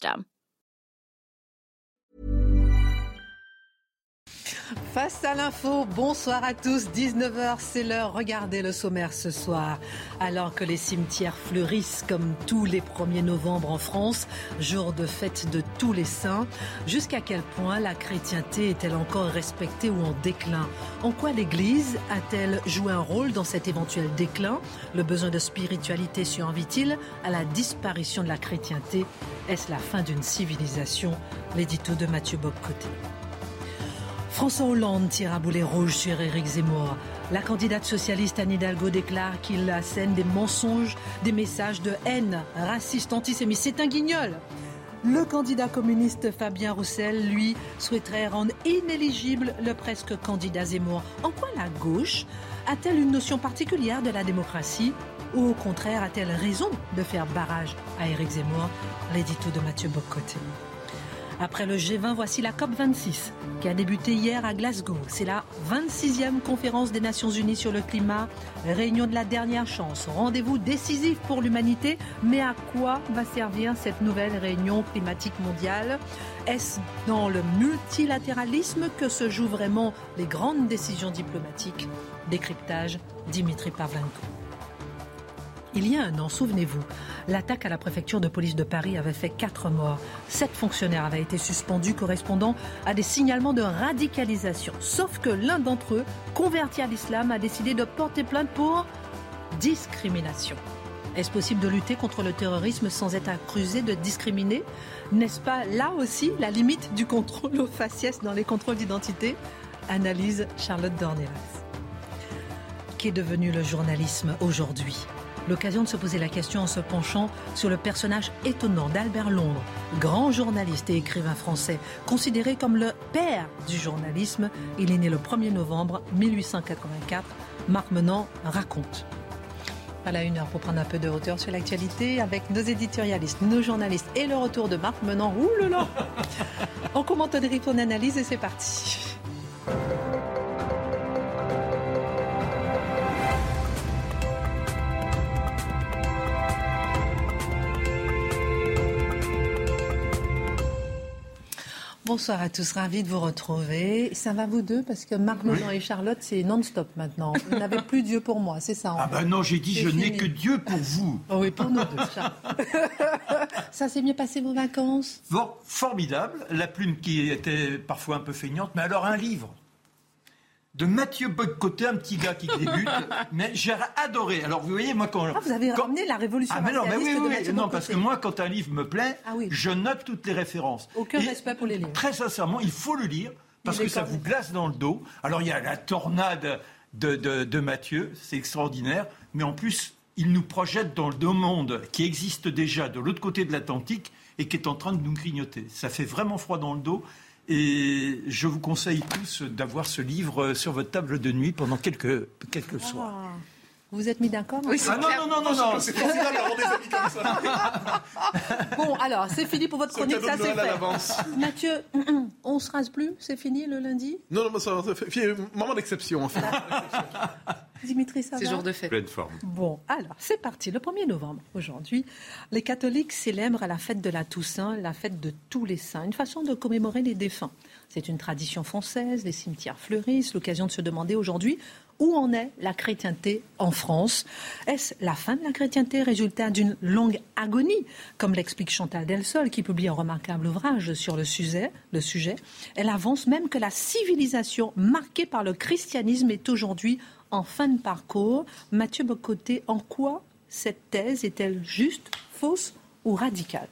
system. Face à l'info, bonsoir à tous. 19h, c'est l'heure. Regardez le sommaire ce soir. Alors que les cimetières fleurissent comme tous les 1er novembre en France, jour de fête de tous les saints, jusqu'à quel point la chrétienté est-elle encore respectée ou en déclin? En quoi l'Église a-t-elle joué un rôle dans cet éventuel déclin? Le besoin de spiritualité survit-il à la disparition de la chrétienté? Est-ce la fin d'une civilisation? L'édito de Mathieu Bobcoté. François Hollande tire à boulet rouge sur Éric Zemmour. La candidate socialiste Anne Hidalgo déclare qu'il assène des mensonges, des messages de haine, raciste, antisémite. C'est un guignol. Le candidat communiste Fabien Roussel, lui, souhaiterait rendre inéligible le presque candidat Zemmour. En quoi la gauche a-t-elle une notion particulière de la démocratie ou au contraire a-t-elle raison de faire barrage à Éric Zemmour? L'édito de Mathieu Bocoté. Après le G20, voici la COP26 qui a débuté hier à Glasgow. C'est la 26e conférence des Nations Unies sur le climat, réunion de la dernière chance, rendez-vous décisif pour l'humanité. Mais à quoi va servir cette nouvelle réunion climatique mondiale? Est-ce dans le multilatéralisme que se jouent vraiment les grandes décisions diplomatiques? Décryptage, Dimitri Pavlenko. Il y a un an, souvenez-vous, l'attaque à la préfecture de police de Paris avait fait quatre morts. Sept fonctionnaires avaient été suspendus correspondant à des signalements de radicalisation. Sauf que l'un d'entre eux, converti à l'islam, a décidé de porter plainte pour discrimination. Est-ce possible de lutter contre le terrorisme sans être accusé de discriminer? N'est-ce pas là aussi la limite du contrôle aux faciès dans les contrôles d'identité? Analyse Charlotte Dornelas. Qu'est devenu le journalisme aujourd'hui? L'occasion de se poser la question en se penchant sur le personnage étonnant d'Albert Londres, grand journaliste et écrivain français, considéré comme le père du journalisme. Il est né le 1er novembre 1884. Marc Menant raconte. Voilà une heure pour prendre un peu de hauteur sur l'actualité avec nos éditorialistes, nos journalistes et le retour de Marc Menant. Ouh là là On commente, on analyse et c'est parti. Bonsoir à tous, ravi de vous retrouver. Ça va vous deux parce que Marc et Charlotte, c'est non-stop maintenant. Vous n'avez plus Dieu pour moi, c'est ça Ah ben non, j'ai dit je n'ai que Dieu pour vous. Oh oui, pour nous deux, Ça s'est bien passé vos vacances? Bon, formidable. La plume qui était parfois un peu feignante, mais alors un livre de Mathieu Bocoté, un petit gars qui débute, mais j'ai adoré. Alors vous voyez, moi quand... Ah, vous avez ramené la révolution ah, mais non, mais oui, oui, non, parce que moi quand un livre me plaît, ah je note toutes les références. Aucun respect pour les livres. Très sincèrement, il faut le lire, parce que ça vous glace dans le dos. Alors il y a la tornade de, de, Mathieu, c'est extraordinaire, mais en plus, il nous projette dans le monde qui existe déjà de l'autre côté de l'Atlantique et qui est en train de nous grignoter. Ça fait vraiment froid dans le dos. Et je vous conseille tous d'avoir ce livre sur votre table de nuit pendant quelques, quelques ah. soirs. Vous êtes mis d'accord Oui, ah non, non, non, non, C'est formidable d'avoir des amis comme ça. bon, alors, c'est fini pour votre chronique, ça c'est fait. Mathieu, on se rase plus C'est fini le lundi? Non, non, ça, moment d'exception en fait. Dimitri, ça C'est jour de fête. Pleine forme. Bon, alors, c'est parti. Le 1er novembre, aujourd'hui, les catholiques célèbrent la fête de la Toussaint, la fête de tous les saints, une façon de commémorer les défunts. C'est une tradition française, les cimetières fleurissent, l'occasion de se demander aujourd'hui où en est la chrétienté en France Est-ce la fin de la chrétienté, résultat d'une longue agonie, comme l'explique Chantal Delsol, qui publie un remarquable ouvrage sur le sujet, le sujet Elle avance même que la civilisation marquée par le christianisme est aujourd'hui en fin de parcours. Mathieu Bocoté, en quoi cette thèse est-elle juste, fausse ou radicale?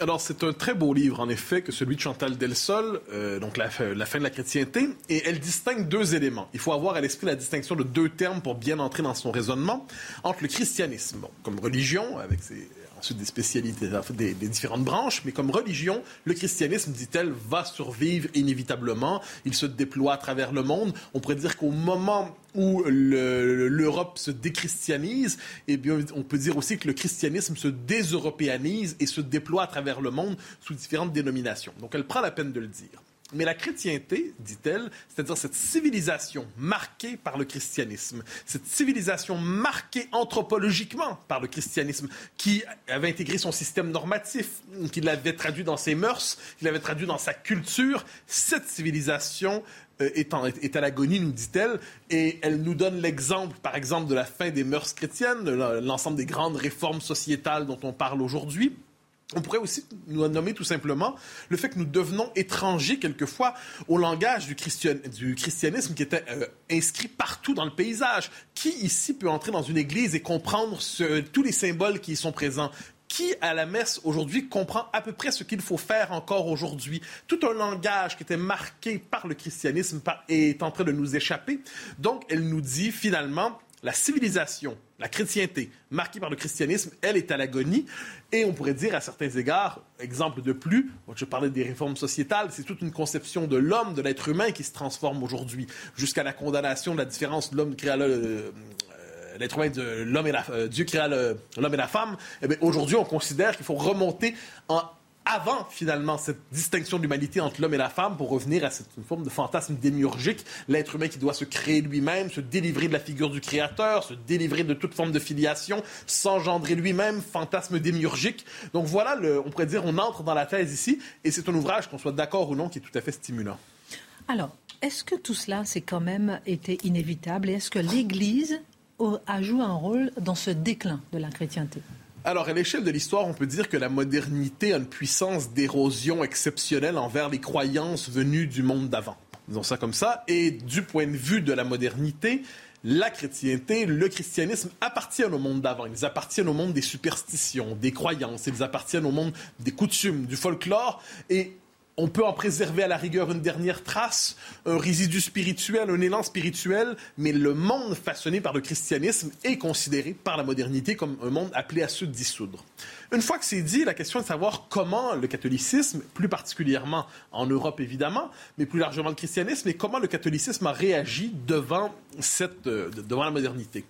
Alors, c'est un très beau livre, en effet, que celui de Chantal Delsol, euh, donc la, fin de la chrétienté, et elle distingue deux éléments. Il faut avoir à l'esprit la distinction de deux termes pour bien entrer dans son raisonnement, entre le christianisme, comme religion, avec ses, des spécialités, des, des, différentes branches, mais comme religion, le christianisme, dit-elle, va survivre inévitablement. Il se déploie à travers le monde. On pourrait dire qu'au moment où l'Europe se déchristianise, eh bien, on peut dire aussi que le christianisme se déseuropéanise et se déploie à travers le monde sous différentes dénominations. Donc, elle prend la peine de le dire. Mais la chrétienté, dit-elle, c'est-à-dire cette civilisation marquée par le christianisme, cette civilisation marquée anthropologiquement par le christianisme, qui avait intégré son système normatif, qui l'avait traduit dans ses mœurs, qui l'avait traduit dans sa culture, cette civilisation euh, est, en, est, à l'agonie, nous dit-elle, et elle nous donne l'exemple, par exemple, de la fin des mœurs chrétiennes, l'ensemble des grandes réformes sociétales dont on parle aujourd'hui. On pourrait aussi nous nommer tout simplement le fait que nous devenons étrangers quelquefois au langage du, christian, du christianisme qui était euh, inscrit partout dans le paysage. Qui ici peut entrer dans une église et comprendre tous les symboles qui y sont présents? Qui, à la messe aujourd'hui, comprend à peu près ce qu'il faut faire encore aujourd'hui? Tout un langage qui était marqué par le christianisme est en train de nous échapper. Donc, elle nous dit finalement, la civilisation, la chrétienté, marquée par le christianisme, elle est à l'agonie. Et on pourrait dire à certains égards, exemple de plus, je parlais des réformes sociétales, c'est toute une conception de l'homme, de l'être humain qui se transforme aujourd'hui, jusqu'à la condamnation de la différence, l'homme créa le, euh, l'être humain de l'homme et la, euh, Dieu créa l'homme et la femme. Eh aujourd'hui, on considère qu'il faut remonter en avant finalement cette distinction d'humanité entre l'homme et la femme pour revenir à cette forme de fantasme démiurgique, l'être humain qui doit se créer lui-même, se délivrer de la figure du créateur, se délivrer de toute forme de filiation, s'engendrer lui-même, fantasme démiurgique. Donc voilà, on pourrait dire, on entre dans la thèse ici, et c'est un ouvrage, qu'on soit d'accord ou non, qui est tout à fait stimulant. Alors, est-ce que tout cela, c'est quand même été inévitable, et est-ce que l'Église a joué un rôle dans ce déclin de la chrétienté? Alors, à l'échelle de l'histoire, on peut dire que la modernité a une puissance d'érosion exceptionnelle envers les croyances venues du monde d'avant. Disons ça comme ça. Et du point de vue de la modernité, la chrétienté, le christianisme appartiennent au monde d'avant. Ils appartiennent au monde des superstitions, des croyances. Ils appartiennent au monde des coutumes, du folklore. Et on peut en préserver à la rigueur une dernière trace, un résidu spirituel, un élan spirituel, mais le monde façonné par le christianisme est considéré par la modernité comme un monde appelé à se dissoudre. Une fois que c'est dit, la question est de savoir comment le catholicisme, plus particulièrement en Europe évidemment, mais plus largement le christianisme, et comment le catholicisme a réagi devant, cette, euh, devant la modernité.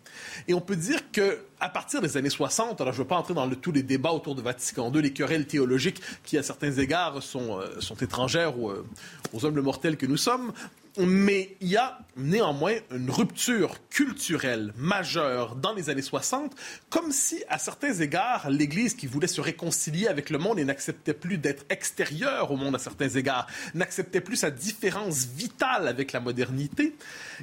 Et on peut dire que à partir des années 60, alors je ne veux pas entrer dans le, tous les débats autour de Vatican II, les querelles théologiques qui, à certains égards, sont, euh, sont étrangères aux, euh, aux humbles mortels que nous sommes, mais il y a néanmoins une rupture culturelle majeure dans les années 60, comme si, à certains égards, l'Église qui voulait se réconcilier avec le monde et n'acceptait plus d'être extérieure au monde à certains égards, n'acceptait plus sa différence vitale avec la modernité,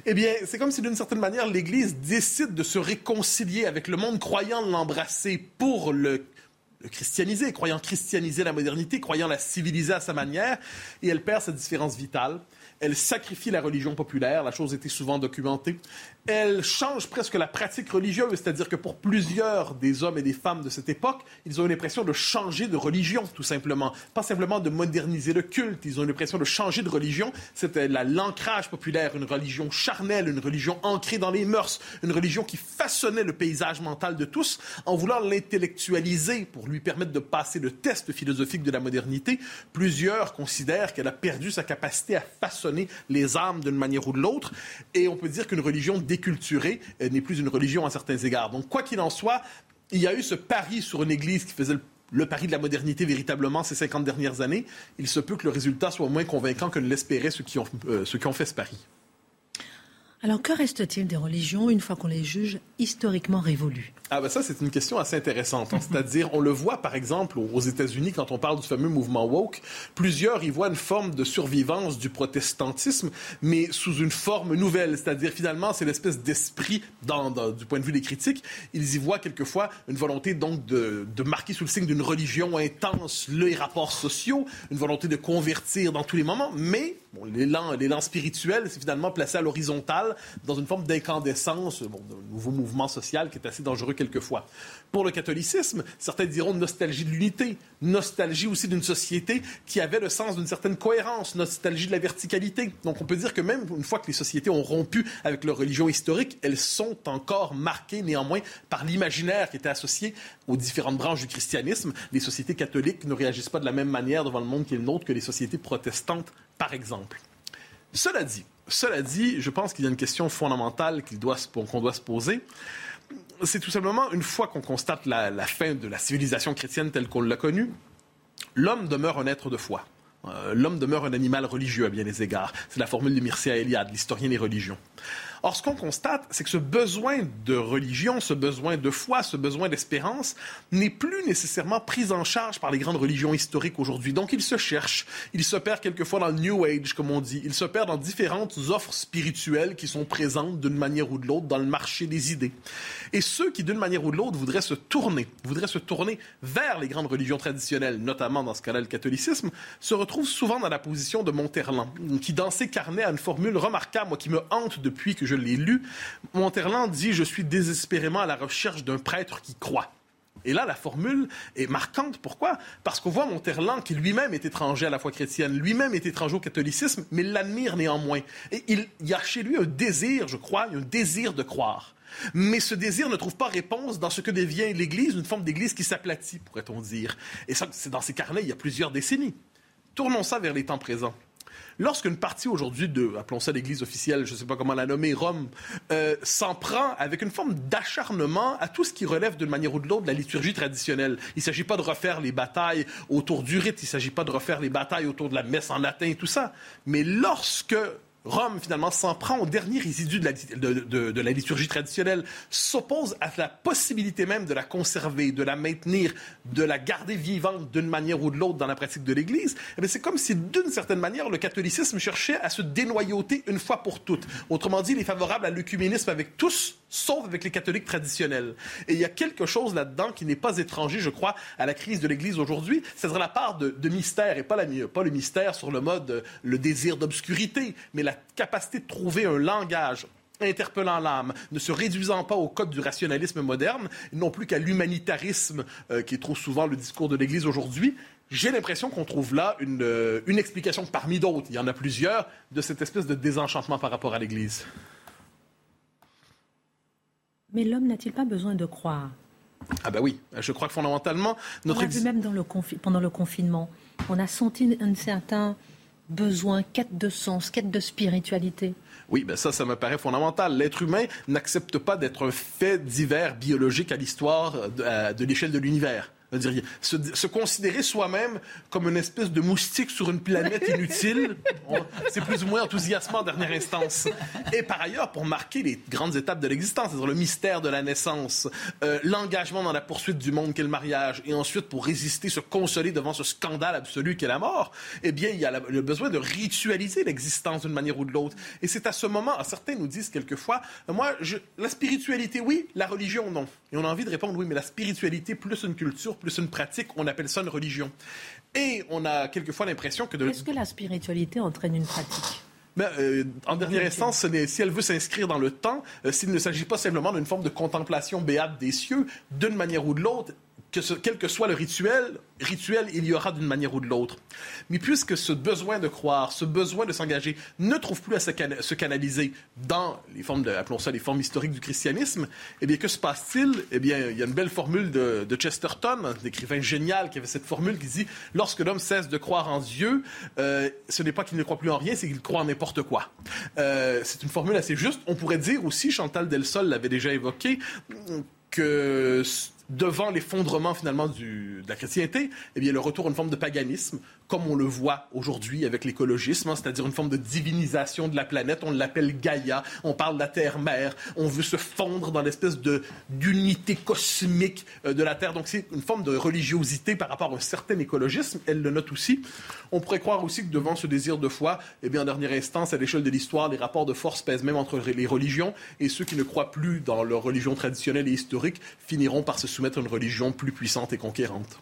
eh bien, c'est comme si, d'une certaine manière, l'Église décide de se réconcilier avec le monde, croyant l'embrasser pour le le christianiser, croyant christianiser la modernité, croyant la civiliser à sa manière, et elle perd sa différence vitale. Elle sacrifie la religion populaire, la chose était souvent documentée. Elle change presque la pratique religieuse, c'est-à-dire que pour plusieurs des hommes et des femmes de cette époque, ils ont l'impression de changer de religion, tout simplement. Pas simplement de moderniser le culte, ils ont l'impression de changer de religion. C'était l'ancrage populaire, une religion charnelle, une religion ancrée dans les mœurs, une religion qui façonnait le paysage mental de tous en voulant l'intellectualiser pour lui permettre de passer le test philosophique de la modernité. Plusieurs considèrent qu'elle a perdu sa capacité à façonner les âmes d'une manière ou de l'autre. Et on peut dire qu'une religion déculturée n'est plus une religion à certains égards. Donc, quoi qu'il en soit, il y a eu ce pari sur une Église qui faisait le pari de la modernité véritablement ces 50 dernières années, il se peut que le résultat soit moins convaincant que ne l'espéraient ceux, qui ont, euh, ceux qui ont fait ce pari. Alors, que reste-t-il des religions une fois qu'on les juge historiquement révolues ah ben ça, c'est une question assez intéressante. Hein. C'est-à-dire, on le voit par exemple aux États-Unis quand on parle du fameux mouvement woke, plusieurs y voient une forme de survivance du protestantisme, mais sous une forme nouvelle. C'est-à-dire, finalement, c'est l'espèce d'esprit, dans, du point de vue des critiques, ils y voient quelquefois une volonté donc de, de marquer sous le signe d'une religion intense les rapports sociaux, une volonté de convertir dans tous les moments, mais L'élan spirituel, c'est finalement placé à l'horizontale dans une forme d'incandescence, d'un nouveau mouvement social qui est assez dangereux quelquefois. Pour le catholicisme, certains diront nostalgie de l'unité, nostalgie aussi d'une société qui avait le sens d'une certaine cohérence, nostalgie de la verticalité. Donc on peut dire que même une fois que les sociétés ont rompu avec leur religion historique, elles sont encore marquées néanmoins par l'imaginaire qui était associé aux différentes branches du christianisme. Les sociétés catholiques ne réagissent pas de la même manière devant le monde qui est le nôtre que les sociétés protestantes, par exemple. Cela dit, cela dit, je pense qu'il y a une question fondamentale qu'on doit, doit se poser c'est tout simplement, une fois qu'on constate la, fin de la civilisation chrétienne telle qu'on l'a connue, l'homme demeure un être de foi. Euh, l'homme demeure un animal religieux à bien des égards. C'est la formule de Mircea Eliade, l'historien des religions. Or, ce qu'on constate, c'est que ce besoin de religion, ce besoin de foi, ce besoin d'espérance n'est plus nécessairement pris en charge par les grandes religions historiques aujourd'hui. Donc, il se cherche. Il se perd quelquefois dans le New Age, comme on dit. Il se perd dans différentes offres spirituelles qui sont présentes d'une manière ou de l'autre dans le marché des idées. Et ceux qui, d'une manière ou de l'autre, voudraient se tourner, voudraient se tourner vers les grandes religions traditionnelles, notamment dans ce cas-là le catholicisme, se retrouvent souvent dans la position de Monterland, qui dans ses carnets a une formule remarquable, qui me hante depuis que je l'ai lu. Monterland dit Je suis désespérément à la recherche d'un prêtre qui croit. Et là, la formule est marquante. Pourquoi? Parce qu'on voit Monterland, qui lui-même est étranger à la foi chrétienne, lui-même est étranger au catholicisme, mais l'admire néanmoins. Et il, y a chez lui un désir, je crois, un désir de croire. Mais ce désir ne trouve pas réponse dans ce que devient l'Église, une forme d'Église qui s'aplatit, pourrait-on dire. Et ça, c'est dans ces carnets il y a plusieurs décennies. Tournons ça vers les temps présents. Lorsqu'une partie aujourd'hui de, appelons ça l'Église officielle, je ne sais pas comment la nommer, Rome, euh, s'en prend avec une forme d'acharnement à tout ce qui relève d'une manière ou de l'autre de la liturgie traditionnelle. Il ne s'agit pas de refaire les batailles autour du rite, il ne s'agit pas de refaire les batailles autour de la messe en latin et tout ça. Mais lorsque Rome, finalement, s'en prend au dernier résidu de la, de, la, liturgie traditionnelle, s'oppose à la possibilité même de la conserver, de la maintenir, de la garder vivante d'une manière ou de l'autre dans la pratique de l'Église. Eh c'est comme si, d'une certaine manière, le catholicisme cherchait à se dénoyauter une fois pour toutes. Autrement dit, il est favorable à l'œcuménisme avec tous, sauf avec les catholiques traditionnels. Et il y a quelque chose là-dedans qui n'est pas étranger, je crois, à la crise de l'Église aujourd'hui. C'est-à-dire la part de, mystère, et pas, la, le mystère sur le mode euh, le désir d'obscurité, mais la capacité de trouver un langage interpellant l'âme, ne se réduisant pas au code du rationalisme moderne, non plus qu'à l'humanitarisme euh, qui est trop souvent le discours de l'Église aujourd'hui, j'ai l'impression qu'on trouve là euh, une explication parmi d'autres, il y en a plusieurs, de cette espèce de désenchantement par rapport à l'Église. Mais l'homme n'a-t-il pas besoin de croire? Ah ben oui, je crois que fondamentalement... Notre on a vu même dans le pendant le confinement, on a senti un certain besoin, quête de sens, quête de spiritualité. Oui, ben ça, ça me paraît fondamental. L'être humain n'accepte pas d'être un fait divers biologique à l'histoire de, de l'échelle de l'univers. Se, considérer soi-même comme une espèce de moustique sur une planète inutile, c'est plus ou moins enthousiasmant en dernière instance. Et par ailleurs, pour marquer les grandes étapes de l'existence, c'est-à-dire le mystère de la naissance, euh, l'engagement dans la poursuite du monde qu'est le mariage, et ensuite pour résister, se consoler devant ce scandale absolu qu'est la mort, eh bien, il y a le besoin de ritualiser l'existence d'une manière ou de l'autre. Et c'est à ce moment, certains nous disent quelquefois, moi, je, la spiritualité, oui, la religion, non. Et on a envie de répondre, oui, mais la spiritualité plus une culture, plus une pratique, on appelle ça une religion. Et on a quelquefois l'impression que... De... Est-ce que la spiritualité entraîne une pratique? Ben, euh, en dernière instance, si elle veut s'inscrire dans le temps, euh, s'il ne s'agit pas simplement d'une forme de contemplation béate des cieux, d'une manière ou de l'autre, que quel que soit le rituel, rituel, il y aura d'une manière ou de l'autre. Mais puisque ce besoin de croire, ce besoin de s'engager ne trouve plus à se, canaliser dans les formes, de, appelons ça les formes historiques du christianisme, eh bien, que se passe-t-il? Eh bien, il y a une belle formule de, Chesterton, un écrivain génial qui avait cette formule qui dit « Lorsque l'homme cesse de croire en Dieu, euh, ce n'est pas qu'il ne croit plus en rien, c'est qu'il croit en n'importe quoi. Euh, c'est une formule assez juste. On pourrait dire aussi, Chantal Delsol l'avait déjà évoqué, que devant l'effondrement finalement de la chrétienté, eh bien le retour à une forme de paganisme, comme on le voit aujourd'hui avec l'écologisme, hein, c'est-à-dire une forme de divinisation de la planète. On l'appelle Gaïa, on parle de la Terre-mère, on veut se fondre dans l'espèce d'unité cosmique euh, de la Terre. Donc c'est une forme de religiosité par rapport à un certain écologisme. Elle le note aussi. On pourrait croire aussi que devant ce désir de foi, eh bien en dernière instance, à l'échelle de l'histoire, les rapports de force pèsent même entre les religions et ceux qui ne croient plus dans leur religion traditionnelle et historique finiront par se soumettre à une religion plus puissante et conquérante.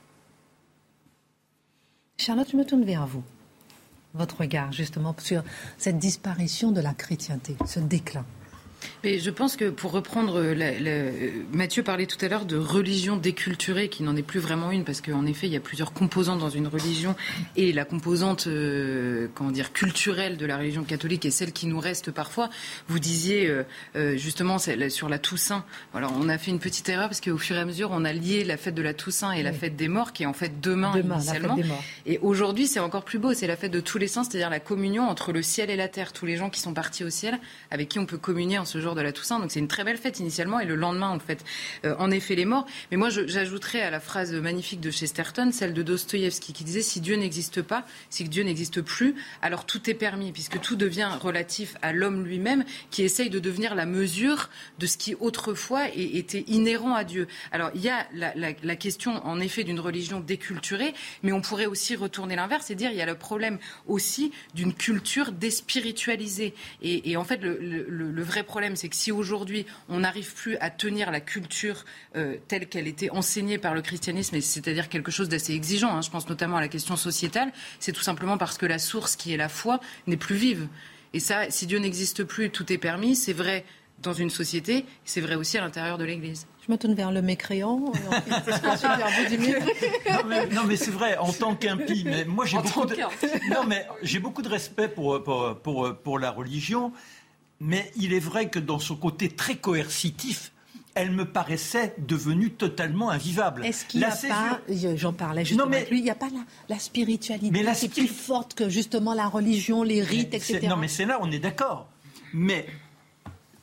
Charlotte, je me tourne vers vous. votre regard justement sur cette disparition de la chrétienté, ce déclin mais je pense que pour reprendre, Mathieu parlait tout à l'heure de religion déculturée, qui n'en est plus vraiment une, parce qu'en effet, il y a plusieurs composantes dans une religion, et la composante, euh, comment dire, culturelle de la religion catholique est celle qui nous reste parfois. Vous disiez euh, euh, justement sur la Toussaint. Alors, on a fait une petite erreur parce qu'au fur et à mesure, on a lié la fête de la Toussaint et la fête des morts, qui est en fait demain, demain initialement. Et aujourd'hui, c'est encore plus beau. C'est la fête de tous les saints, c'est-à-dire la communion entre le ciel et la terre. Tous les gens qui sont partis au ciel, avec qui on peut communier en ce jour de la Toussaint. Donc c'est une très belle fête initialement et le lendemain on fait euh, en effet les morts. Mais moi j'ajouterais à la phrase magnifique de Chesterton celle de Dostoïevski qui disait si Dieu n'existe pas, si Dieu n'existe plus, alors tout est permis puisque tout devient relatif à l'homme lui-même qui essaye de devenir la mesure de ce qui autrefois était inhérent à Dieu. Alors il y a la, question en effet d'une religion déculturée, mais on pourrait aussi retourner l'inverse et dire il y a le problème aussi d'une culture déspiritualisée. Et, en fait le vrai problème c'est que si aujourd'hui on n'arrive plus à tenir la culture euh, telle qu'elle était enseignée par le christianisme, c'est-à-dire quelque chose d'assez exigeant, hein, je pense notamment à la question sociétale, c'est tout simplement parce que la source qui est la foi n'est plus vive. Et ça, si Dieu n'existe plus, tout est permis, c'est vrai dans une société, c'est vrai aussi à l'intérieur de l'Église. Je me tourne vers le mécréant. non, mais, c'est vrai, en tant qu'impie, mais moi j'ai beaucoup, de... non, mais j'ai beaucoup de respect pour, pour, pour, pour la religion mais il est vrai que dans son côté très coercitif, elle me paraissait devenue totalement invivable. Est-ce qu'il n'y a pas, j'en parlais justement non, mais, lui, il n'y a pas la, spiritualité mais la qui est plus forte que justement la religion, les rites, etc. Non, mais c'est là, on est d'accord. Mais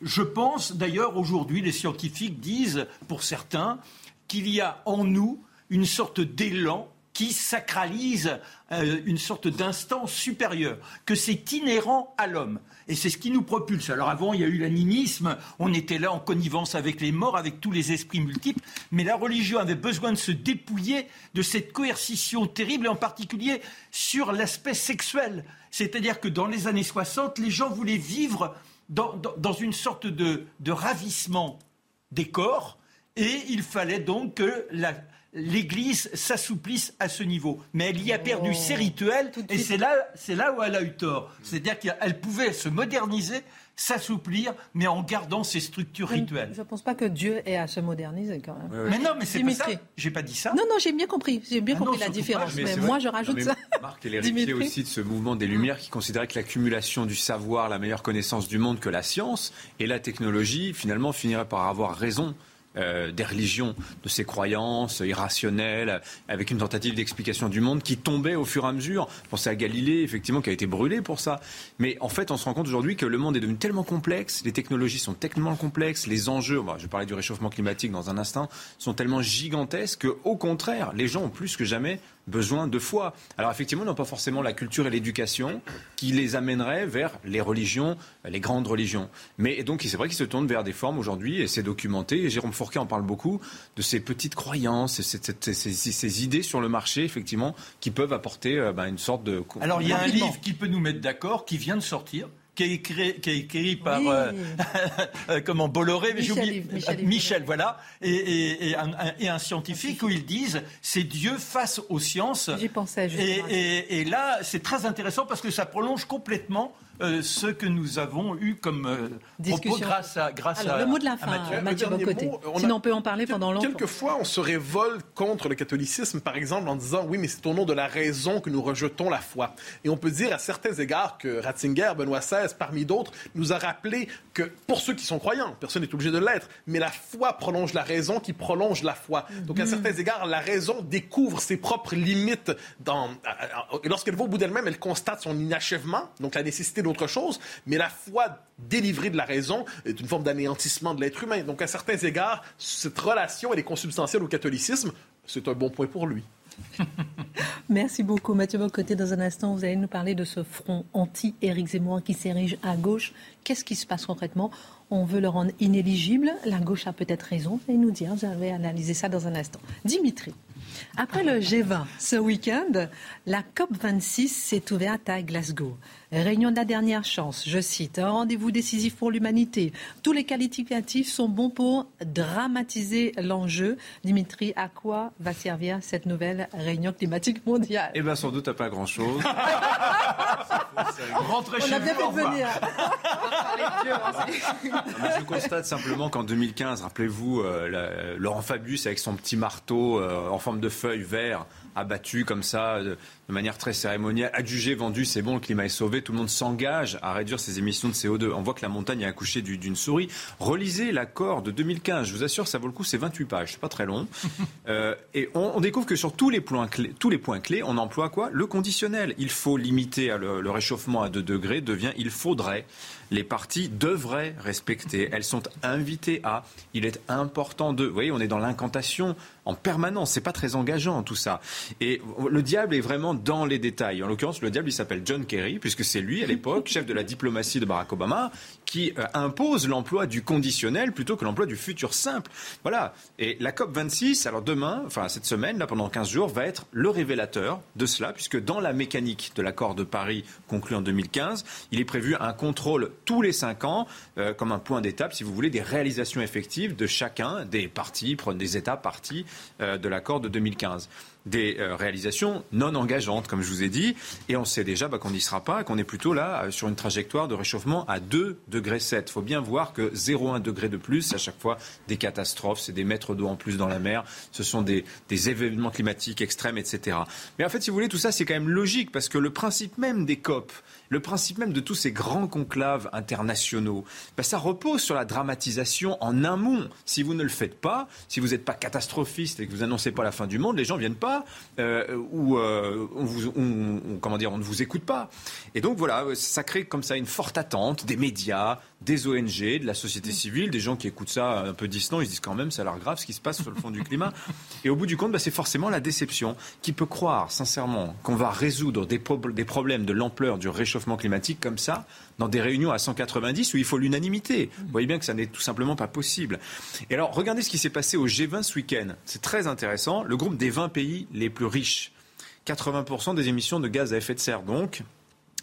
je pense, d'ailleurs, aujourd'hui, les scientifiques disent, pour certains, qu'il y a en nous une sorte d'élan qui sacralise euh, une sorte d'instant supérieur, que c'est inhérent à l'homme. Et c'est ce qui nous propulse. Alors avant, il y a eu l'animisme, on était là en connivence avec les morts, avec tous les esprits multiples, mais la religion avait besoin de se dépouiller de cette coercition terrible, et en particulier sur l'aspect sexuel. C'est-à-dire que dans les années 60, les gens voulaient vivre dans, une sorte de ravissement des corps, et il fallait donc que la, l'Église s'assouplisse à ce niveau. Mais elle y a perdu oh. ses rituels et c'est là, c'est là où elle a eu tort. C'est-à-dire qu'elle pouvait se moderniser, s'assouplir, mais en gardant ses structures rituelles. Je ne pense pas que Dieu ait à se moderniser quand même. Mais non, mais c'est pas ça. J'ai pas dit ça. Non, non, j'ai bien compris. J'ai bien ah compris la différence. Mais, moi, je rajoute ça. Marc est l'héritier aussi de ce mouvement des Lumières qui considérait que l'accumulation du savoir, la meilleure connaissance du monde que la science et la technologie, finalement, finirait par avoir raison euh, des religions, de ces croyances irrationnelles, avec une tentative d'explication du monde qui tombait au fur et à mesure. Pensez à Galilée, effectivement, qui a été brûlé pour ça. Mais en fait, on se rend compte aujourd'hui que le monde est devenu tellement complexe, les technologies sont tellement complexes, les enjeux, je parler du réchauffement climatique dans un instant, sont tellement gigantesques qu'au contraire, les gens ont plus que jamais besoin de foi. Alors effectivement, ils n'ont pas forcément la culture et l'éducation qui les amèneraient vers les religions, les grandes religions. Mais donc c'est vrai qu'ils se tournent vers des formes aujourd'hui, et c'est documenté, et Jérôme Fourquet en parle beaucoup, de ces petites croyances, ces, ces, idées sur le marché, effectivement, qui peuvent apporter euh, ben, une sorte de... Alors il y a un livre qui peut nous mettre d'accord, qui vient de sortir, qui est écrit, qui est écrit par euh, euh, comment Bolloré, mais Michel, Michel, Michel, voilà, et, et, et, un, et, un, scientifique où ils disent c'est Dieu face aux sciences. J'y pensais. Et, et, là, c'est très intéressant parce que ça prolonge complètement euh, ce que nous avons eu comme euh, propos grâce à grâce Alors, le mot de la fin, Mathieu, Mathieu Sinon, on peut en parler pendant longtemps. Quelquefois, on se révolte contre le catholicisme, par exemple, en disant oui, mais c'est au nom de la raison que nous rejetons la foi. Et on peut dire à certains égards que Ratzinger, Benoît XVI, parmi d'autres, nous a rappelé que pour ceux qui sont croyants, personne n'est obligé de l'être, mais la foi prolonge la raison qui prolonge la foi. Donc, à mm. certains égards, la raison découvre ses propres limites. Dans... Lorsqu'elle va au bout d'elle-même, elle constate son inachèvement, donc la nécessité autre chose, mais la foi délivrée de la raison est une forme d'anéantissement de l'être humain. Donc, à certains égards, cette relation, elle est consubstantielle au catholicisme. C'est un bon point pour lui. Merci beaucoup, Mathieu Bocoté. Dans un instant, vous allez nous parler de ce front anti-Éric Zemmour qui s'érige à gauche. Qu'est-ce qui se passe concrètement? On veut le rendre inéligible. La gauche a peut-être raison. Vous allez nous dire, vous allez analyser ça dans un instant. Dimitri. Après le G20, ce week-end, la COP26 s'est ouverte à Glasgow. Réunion de la dernière chance, je cite, un rendez-vous décisif pour l'humanité. Tous les qualificatifs sont bons pour dramatiser l'enjeu. Dimitri, à quoi va servir cette nouvelle réunion climatique mondiale? Eh bien, sans doute à pas grand-chose. Rentrez chez On a bien vous, fait venir. je constate simplement qu'en 2015, rappelez-vous, euh, la- Laurent Fabius avec son petit marteau euh, en forme de feuille vert abattu comme ça, de manière très cérémoniale, adjugé, vendu, c'est bon, le climat est sauvé, tout le monde s'engage à réduire ses émissions de CO2. On voit que la montagne a accouché du- d'une souris. Relisez l'accord de 2015, je vous assure, ça vaut le coup, c'est 28 pages, c'est pas très long. Euh, et on, on découvre que sur tous les, points clés, tous les points clés, on emploie quoi? Le conditionnel. Il faut limiter le, le réchauffement à 2 degrés, devient il faudrait. Les parties devraient respecter. Elles sont invitées à. Il est important de. Vous voyez, on est dans l'incantation en permanence. C'est pas très engageant tout ça. Et le diable est vraiment dans les détails. En l'occurrence, le diable, il s'appelle John Kerry, puisque c'est lui, à l'époque, chef de la diplomatie de Barack Obama, qui euh, impose l'emploi du conditionnel plutôt que l'emploi du futur simple. Voilà. Et la COP 26, alors demain, enfin cette semaine, là pendant 15 jours, va être le révélateur de cela, puisque dans la mécanique de l'accord de Paris conclu en 2015, il est prévu un contrôle tous les 5 ans, euh, comme un point d'étape, si vous voulez, des réalisations effectives de chacun des parties, des États partis euh, de l'accord de 2015 des euh, réalisations non engageantes, comme je vous ai dit, et on sait déjà bah, qu'on n'y sera pas, qu'on est plutôt là euh, sur une trajectoire de réchauffement à 2 degrés 7. Il faut bien voir que 0,1 degré de plus, c'est à chaque fois des catastrophes, c'est des mètres d'eau en plus dans la mer, ce sont des, des événements climatiques extrêmes, etc. Mais en fait, si vous voulez, tout ça, c'est quand même logique, parce que le principe même des COP, le principe même de tous ces grands conclaves internationaux, bah, ça repose sur la dramatisation en amont. Si vous ne le faites pas, si vous n'êtes pas catastrophiste et que vous annoncez pas la fin du monde, les gens viennent pas euh, ou euh, on, vous, on- on- comment dire, on ne vous écoute pas. Et donc voilà, ça crée comme ça une forte attente des médias, des ONG, de la société civile, des gens qui écoutent ça un peu distant, ils se disent quand même ça a l'air grave ce qui se passe sur le fond du climat. Et au bout du compte, bah, c'est forcément la déception. Qui peut croire sincèrement qu'on va résoudre des, des problèmes de l'ampleur du réchauffement climatique comme ça dans des réunions à 190 où il faut l'unanimité Vous voyez bien que ça n'est tout simplement pas possible. Et alors, regardez ce qui s'est passé au G20 ce week-end. C'est très intéressant. Le groupe des 20 pays les plus riches. 80% des émissions de gaz à effet de serre, donc.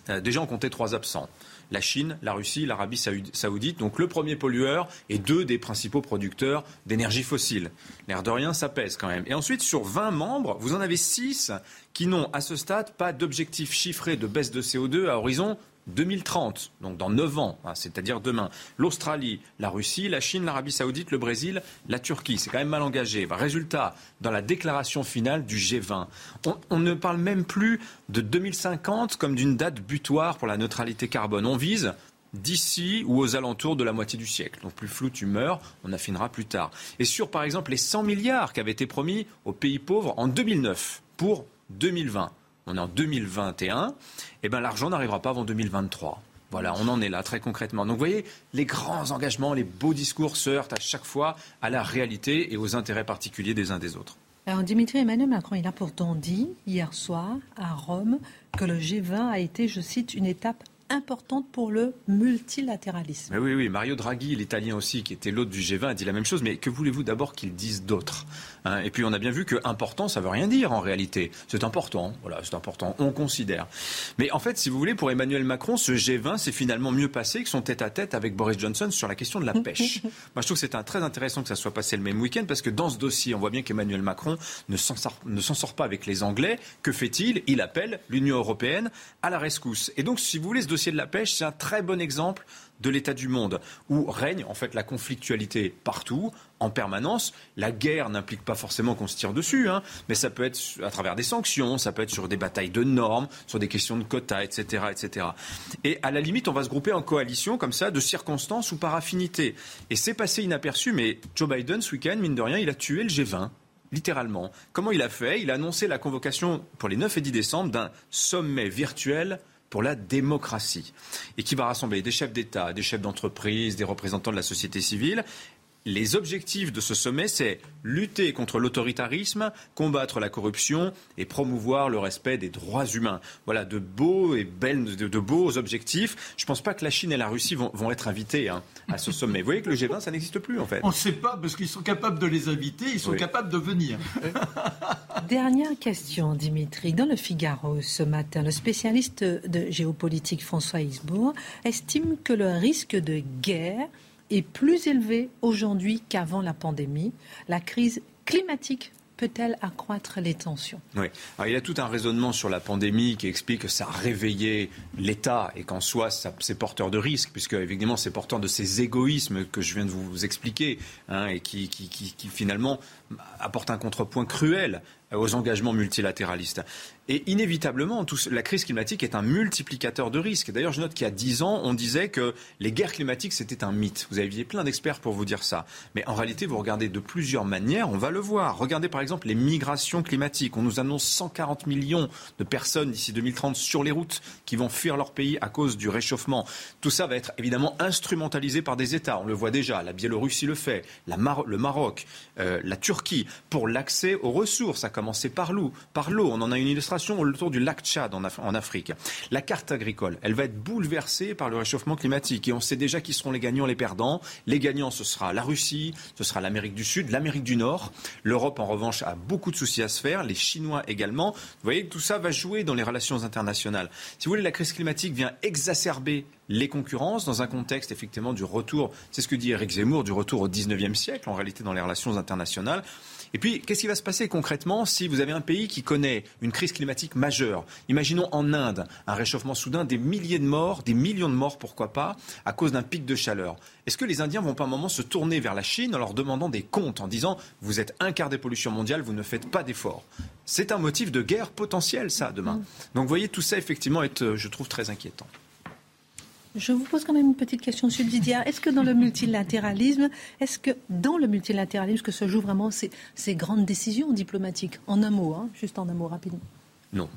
Euh, déjà, on comptait trois absents. La Chine, la Russie, l'Arabie Saoudi- Saoudite, donc le premier pollueur et deux des principaux producteurs d'énergie fossile. L'air de rien, ça pèse quand même. Et ensuite, sur 20 membres, vous en avez 6 qui n'ont à ce stade pas d'objectif chiffré de baisse de CO2 à horizon 2030, donc dans 9 ans, hein, c'est-à-dire demain. L'Australie, la Russie, la Chine, l'Arabie Saoudite, le Brésil, la Turquie. C'est quand même mal engagé. Bah, résultat, dans la déclaration finale du G20, on, on ne parle même plus de 2050 comme d'une date butoir pour la neutralité carbone. On vise d'ici ou aux alentours de la moitié du siècle. Donc plus flou tu meurs, on affinera plus tard. Et sur par exemple les 100 milliards qui avaient été promis aux pays pauvres en 2009 pour 2020. On est en 2021, et ben l'argent n'arrivera pas avant 2023. Voilà, on en est là très concrètement. Donc vous voyez, les grands engagements, les beaux discours se heurtent à chaque fois à la réalité et aux intérêts particuliers des uns des autres. Alors Dimitri Emmanuel Macron, il a pourtant dit hier soir à Rome que le G20 a été, je cite, une étape importante pour le multilatéralisme. Mais oui, oui, Mario Draghi, l'italien aussi, qui était l'hôte du G20, a dit la même chose. Mais que voulez-vous d'abord qu'ils disent d'autres hein? Et puis on a bien vu que important, ça veut rien dire en réalité. C'est important, voilà, c'est important, on considère. Mais en fait, si vous voulez, pour Emmanuel Macron, ce G20 s'est finalement mieux passé que son tête-à-tête avec Boris Johnson sur la question de la pêche. Moi, je trouve que c'est un- très intéressant que ça soit passé le même week-end parce que dans ce dossier, on voit bien qu'Emmanuel Macron ne s'en sort, ne s'en sort pas avec les Anglais. Que fait-il? Il appelle l'Union européenne à la rescousse. Et donc, si vous voulez, ce dossier de la pêche, c'est un très bon exemple de l'état du monde où règne en fait la conflictualité partout, en permanence. La guerre n'implique pas forcément qu'on se tire dessus, hein, mais ça peut être à travers des sanctions, ça peut être sur des batailles de normes, sur des questions de quotas, etc., etc. Et à la limite, on va se grouper en coalition comme ça, de circonstances ou par affinité. Et c'est passé inaperçu, mais Joe Biden ce week-end, mine de rien, il a tué le G20 littéralement. Comment il a fait? Il a annoncé la convocation pour les 9 et 10 décembre d'un sommet virtuel pour la démocratie et qui va rassembler des chefs d'État, des chefs d'entreprise, des représentants de la société civile les objectifs de ce sommet, c'est lutter contre l'autoritarisme, combattre la corruption et promouvoir le respect des droits humains. Voilà, de beaux et belles, de, beaux objectifs. Je ne pense pas que la Chine et la Russie vont, être invitées hein, à ce sommet. Vous voyez que le G20, ça n'existe plus en fait. On ne sait pas parce qu'ils sont capables de les inviter, ils sont capables de venir. Dernière question, Dimitri. Dans le Figaro ce matin, le spécialiste de géopolitique François Isbourg estime que le risque de guerre est plus élevé aujourd'hui qu'avant la pandémie. La crise climatique peut-elle accroître les tensions? Oui. il y a tout un raisonnement sur la pandémie qui explique que ça a réveillé l'État et qu'en soi, c'est porteur de risques, puisque évidemment, c'est porteur de ces égoïsmes que je viens de vous expliquer hein, et qui, finalement apportent un contrepoint cruel aux engagements multilatéralistes. Et inévitablement, la crise climatique est un multiplicateur de risques. D'ailleurs, je note qu'il y a dix ans, on disait que les guerres climatiques, c'était un mythe. Vous aviez plein d'experts pour vous dire ça. Mais en réalité, vous regardez de plusieurs manières, on va le voir. Regardez par exemple les migrations climatiques. On nous annonce 140 millions de personnes d'ici 2030 sur les routes qui vont fuir leur pays à cause du réchauffement. Tout ça va être évidemment instrumentalisé par des États. On le voit déjà. La Biélorussie le fait, le Maroc, euh, la Turquie, pour l'accès aux ressources, à commencer par l'eau. Par l'eau, on en a une illustration autour du lac Tchad en, Afrique. La carte agricole, elle va être bouleversée par le réchauffement climatique. Et on sait déjà qui seront les gagnants, les perdants. Les gagnants, ce sera la Russie, ce sera l'Amérique du Sud, l'Amérique du Nord. L'Europe, en revanche, a beaucoup de soucis à se faire. Les Chinois également. Vous voyez que tout ça va jouer dans les relations internationales. Si vous voulez, la crise climatique vient exacerber les concurrences dans un contexte effectivement du retour, c'est ce que dit Eric Zemmour, du retour au 19e siècle en réalité dans les relations internationales. Et puis, qu'est-ce qui va se passer concrètement si vous avez un pays qui connaît une crise climatique majeure? Imaginons en Inde un réchauffement soudain, des milliers de morts, des millions de morts, pourquoi pas, à cause d'un pic de chaleur. Est-ce que les Indiens vont pas un moment se tourner vers la Chine en leur demandant des comptes, en disant vous êtes un quart des pollutions mondiales, vous ne faites pas d'efforts C'est un motif de guerre potentiel, ça, demain. Mm. Donc, vous voyez, tout ça, effectivement, est, euh, je trouve, très inquiétant. Je vous pose quand même une petite question subsidiaire. Est-ce que dans le multilatéralisme, est-ce que dans le multilatéralisme que se jouent vraiment ces, grandes décisions diplomatiques? En un mot, hein, juste en un mot rapidement. Non.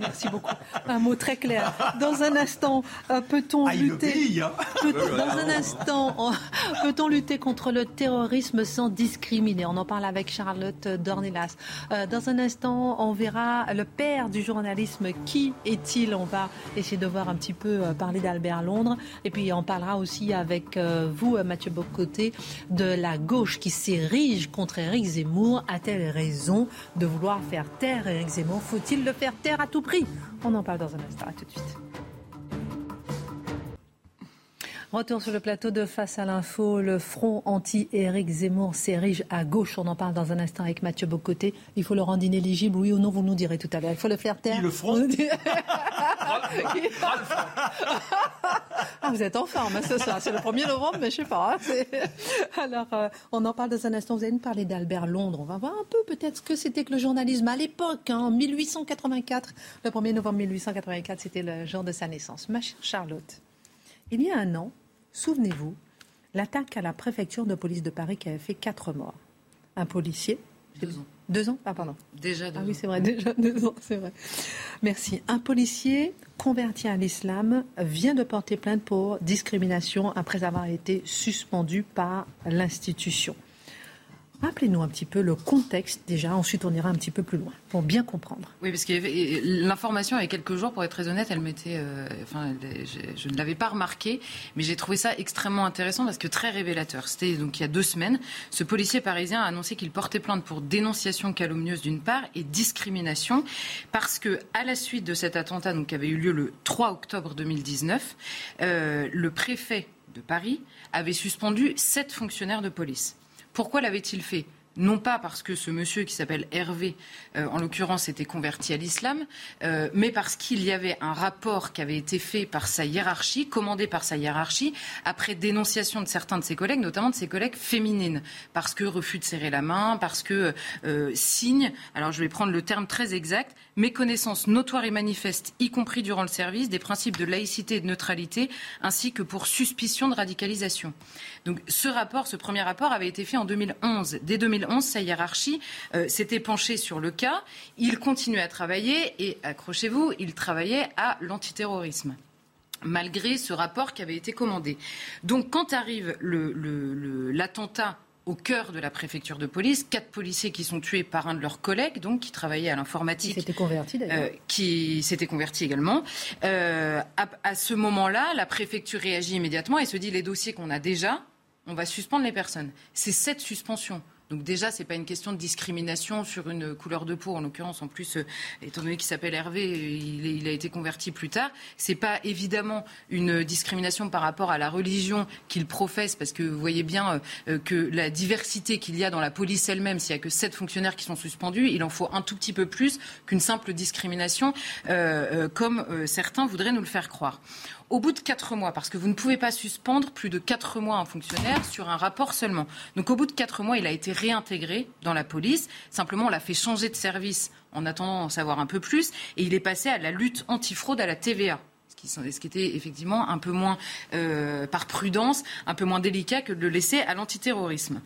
Merci beaucoup. Un mot très clair. Dans un instant, euh, peut-on ah, lutter hein. Dans un instant, peut-on lutter contre le terrorisme sans discriminer On en parle avec Charlotte Dornelas. Euh, dans un instant, on verra le père du journalisme. Qui est-il On va essayer de voir un petit peu euh, parler d'Albert Londres. Et puis, on parlera aussi avec vous, Mathieu Bocoté, de la gauche qui s'érige contre Éric Zemmour. A-t-elle raison de vouloir faire taire Éric Zemmour Faut-il le faire terre à tout prix. On en parle dans un instant. À tout de suite. Retour sur le plateau de Face à l'info. Le front anti-Éric Zemmour s'érige à gauche. On en parle dans un instant avec Mathieu Bocoté. Il faut le rendre inéligible, oui ou non, vous nous direz tout à l'heure. Il faut le faire taire. le front ah, Vous êtes en forme hein, ce soir. C'est le 1er novembre, mais je sais pas. Hein, Alors, euh, on en parle dans un instant. Vous allez nous parler d'Albert Londres. On va voir un peu peut-être ce que c'était que le journalisme à l'époque, hein, en 1884. Le 1er novembre 1884, c'était le jour de sa naissance. Ma chère Charlotte. Il y a un an, souvenez-vous, l'attaque à la préfecture de police de Paris qui avait fait quatre morts. Un policier. Deux ans. Deux ans Ah, pardon. Déjà deux Ah oui, c'est vrai, déjà deux ans, c'est vrai. Merci. Un policier converti à l'islam vient de porter plainte pour discrimination après avoir été suspendu par l'institution. Rappelez-nous un petit peu le contexte déjà, ensuite on ira un petit peu plus loin pour bien comprendre. Oui, parce que l'information avait quelques jours, pour être très honnête, elle m'était, euh, enfin, je, ne l'avais pas remarqué, mais j'ai trouvé ça extrêmement intéressant parce que très révélateur. C'était donc il y a deux semaines, ce policier parisien a annoncé qu'il portait plainte pour dénonciation calomnieuse d'une part et discrimination parce que à la suite de cet attentat donc qui avait eu lieu le 3 octobre 2019, euh, le préfet de Paris avait suspendu sept fonctionnaires de police. Pourquoi l'avait-il fait? Non pas parce que ce monsieur qui s'appelle Hervé, euh, en l'occurrence, était converti à l'islam, euh, mais parce qu'il y avait un rapport qui avait été fait par sa hiérarchie, commandé par sa hiérarchie, après dénonciation de certains de ses collègues, notamment de ses collègues féminines, parce que refus de serrer la main, parce que euh, signe, alors je vais prendre le terme très exact, méconnaissance notoire et manifeste, y compris durant le service, des principes de laïcité et de neutralité, ainsi que pour suspicion de radicalisation. Donc ce rapport, ce premier rapport avait été fait en 2011. Dès 2011, sa hiérarchie euh, s'était penchée sur le cas. Il continuait à travailler et, accrochez-vous, il travaillait à l'antiterrorisme. malgré ce rapport qui avait été commandé. Donc quand arrive l'attentat au cœur de la préfecture de police, quatre policiers qui sont tués par un de leurs collègues, donc qui travaillaient à l'informatique. Qui s'était converti d'ailleurs. Euh, qui s'était converti également. Euh, à, ce moment-là, la préfecture réagit immédiatement et se dit les dossiers qu'on a déjà, on va suspendre les personnes. C'est cette suspension donc déjà, c'est pas une question de discrimination sur une couleur de peau. En l'occurrence, en plus, euh, étant donné qu'il s'appelle Hervé, il, a été converti plus tard. C'est pas évidemment une discrimination par rapport à la religion qu'il professe, parce que vous voyez bien euh, que la diversité qu'il y a dans la police elle-même, s'il y a que sept fonctionnaires qui sont suspendus, il en faut un tout petit peu plus qu'une simple discrimination, euh, comme certains voudraient nous le faire croire au bout de quatre mois, parce que vous ne pouvez pas suspendre plus de quatre mois un fonctionnaire sur un rapport seulement. Donc au bout de quatre mois, il a été réintégré dans la police. Simplement, on l'a fait changer de service en attendant d'en savoir un peu plus, et il est passé à la lutte antifraude à la TVA ce qui était effectivement un peu moins, euh, par prudence, un peu moins délicat que de le laisser à l'antiterrorisme.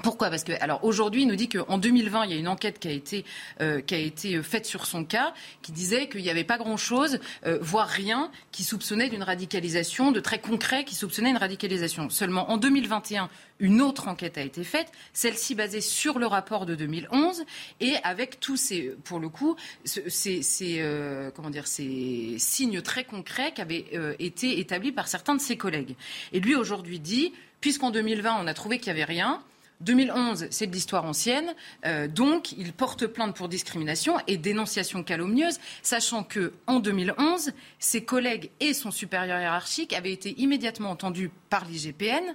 Pourquoi? Parce que alors aujourd'hui, il nous dit qu'en 2020, il y a une enquête qui a été euh, qui a été faite sur son cas, qui disait qu'il n'y avait pas grand-chose, euh, voire rien, qui soupçonnait d'une radicalisation, de très concret, qui soupçonnait une radicalisation. Seulement en 2021, une autre enquête a été faite, celle-ci basée sur le rapport de 2011 et avec tous ces, pour le coup, ces, ces euh, comment dire, ces signes très concrets qui avaient été établis par certains de ses collègues. Et lui aujourd'hui dit, puisqu'en 2020 on a trouvé qu'il n'y avait rien 2011, c'est de l'histoire ancienne, euh, donc il porte plainte pour discrimination et dénonciation calomnieuse, sachant que en 2011, ses collègues et son supérieur hiérarchique avaient été immédiatement entendus par l'IGPN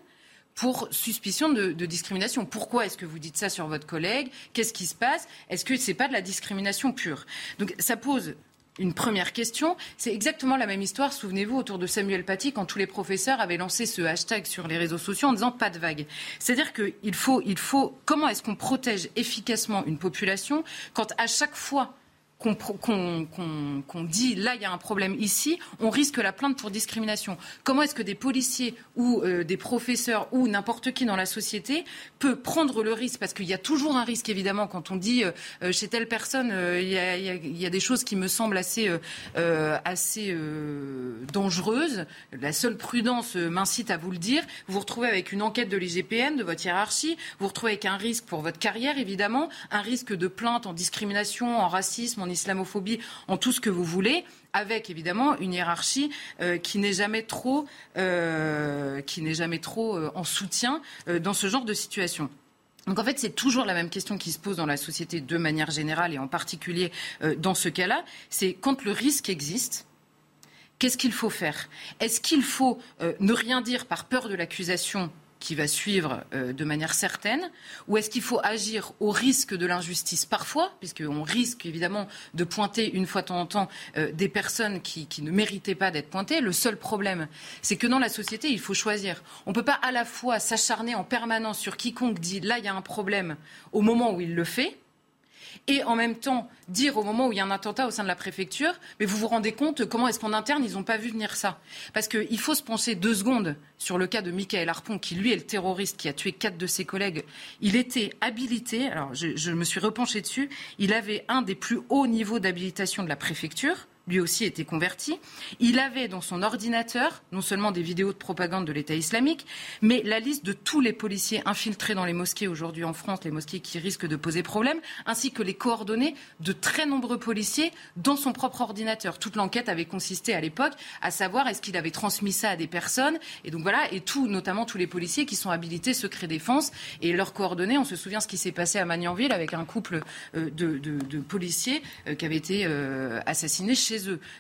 pour suspicion de, discrimination. Pourquoi est-ce que vous dites ça sur votre collègue? Qu'est-ce qui se passe? Est-ce que ce pas de la discrimination pure? Donc ça pose une première question. C'est exactement la même histoire, souvenez-vous, autour de Samuel Paty, quand tous les professeurs avaient lancé ce hashtag sur les réseaux sociaux en disant pas de vague. C'est-à-dire qu'il faut, il faut, comment est-ce qu'on protège efficacement une population quand à chaque fois qu'on dit là il y a un problème ici, on risque la plainte pour discrimination. Comment est-ce que des policiers ou euh, des professeurs ou n'importe qui dans la société peut prendre le risque? Parce qu'il y a toujours un risque évidemment quand on dit euh, euh, chez telle personne il y, a, des choses qui me semblent assez, assez dangereuses. La seule prudence m'incite à vous le dire. Vous vous retrouvez avec une enquête de l'IGPN, de votre hiérarchie. Vous vous retrouvez avec un risque pour votre carrière évidemment, un risque de plainte en discrimination, en racisme, islamophobie, en tout ce que vous voulez avec évidemment une hiérarchie euh, qui n'est jamais trop, euh, qui n'est jamais trop euh, en soutien dans ce genre de situation. Donc en fait, c'est toujours la même question qui se pose dans la société de manière générale et en particulier dans ce cas-là. C'est quand le risque existe, qu'est-ce qu'il faut faire? Est-ce qu'il faut ne rien dire par peur de l'accusation qui va suivre euh, de manière certaine Ou est-ce qu'il faut agir au risque de l'injustice parfois, puisqu'on risque évidemment de pointer une fois de temps en temps euh, des personnes qui, qui, ne méritaient pas d'être pointées Le seul problème, c'est que dans la société, il faut choisir. On ne peut pas à la fois s'acharner en permanence sur quiconque dit là, il y a un problème au moment où il le fait et en même temps dire au moment où il y a un attentat au sein de la préfecture, mais vous vous rendez compte comment est-ce qu'en interne, ils n'ont pas vu venir ça Parce qu'il faut se pencher deux secondes sur le cas de Michael Harpon, qui lui est le terroriste qui a tué quatre de ses collègues. Il était habilité, alors je, je me suis repenché dessus, il avait un des plus hauts niveaux d'habilitation de la préfecture lui aussi était converti. Il avait dans son ordinateur non seulement des vidéos de propagande de l'État islamique, mais la liste de tous les policiers infiltrés dans les mosquées aujourd'hui en France, les mosquées qui risquent de poser problème, ainsi que les coordonnées de très nombreux policiers dans son propre ordinateur. Toute l'enquête avait consisté à l'époque à savoir est-ce qu'il avait transmis ça à des personnes, et donc voilà, et tout, notamment tous les policiers qui sont habilités secret défense et leurs coordonnées. On se souvient ce qui s'est passé à Magnanville avec un couple euh, de, policiers euh, qui avaient été euh, assassinés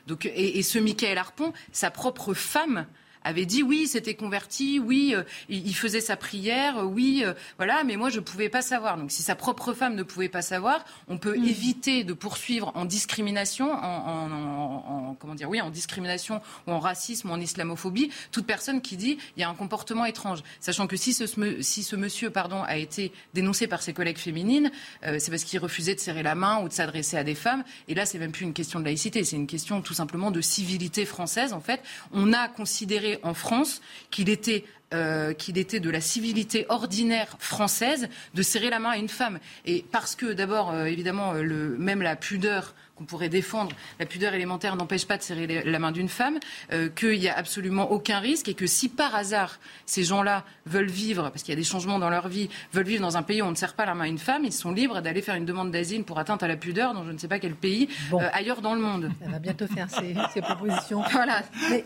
donc, et, et ce Michael Harpon, sa propre femme avait dit oui, c'était converti, oui, euh, il faisait sa prière, oui, euh, voilà, mais moi je ne pouvais pas savoir. Donc si sa propre femme ne pouvait pas savoir, on peut mm. éviter de poursuivre en discrimination, en, comment dire, oui, en discrimination ou en racisme ou en islamophobie toute personne qui dit il y a un comportement étrange, sachant que si ce, si ce monsieur, pardon, a été dénoncé par ses collègues féminines, euh, c'est parce qu'il refusait de serrer la main ou de s'adresser à des femmes. Et là, c'est même plus une question de laïcité, c'est une question tout simplement de civilité française. En fait, on a considéré en France qu'il était euh, qu'il était de la civilité ordinaire française de serrer la main à une femme. Et parce que, d'abord, euh, évidemment, le, même la pudeur qu'on pourrait défendre, la pudeur élémentaire n'empêche pas de serrer la main d'une femme, euh, qu'il n'y a absolument aucun risque et que si par hasard ces gens-là veulent vivre, parce qu'il y a des changements dans leur vie, veulent vivre dans un pays où on ne serre pas la main à une femme, ils sont libres d'aller faire une demande d'asile pour atteinte à la pudeur dans je ne sais pas quel pays euh, ailleurs dans le monde. Elle va bientôt faire ses, propositions. Voilà. Mais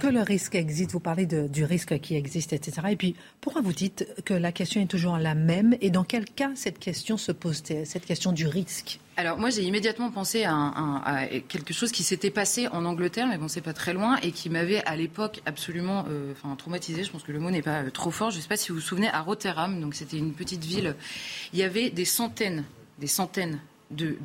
que le risque existe, vous parlez du risque qui existe, etc. Et puis, pourquoi vous dites que la question est toujours la même et dans quel cas cette question se pose, cette question du risque? Alors moi j'ai immédiatement pensé à, quelque chose qui s'était passé en Angleterre, mais bon c'est pas très loin, et qui m'avait à l'époque absolument euh, enfin, traumatisé. Je pense que le mot n'est pas euh, trop fort. Je ne sais pas si vous vous souvenez, à Rotterdam, donc c'était une petite ville, il y avait des centaines, des centaines de,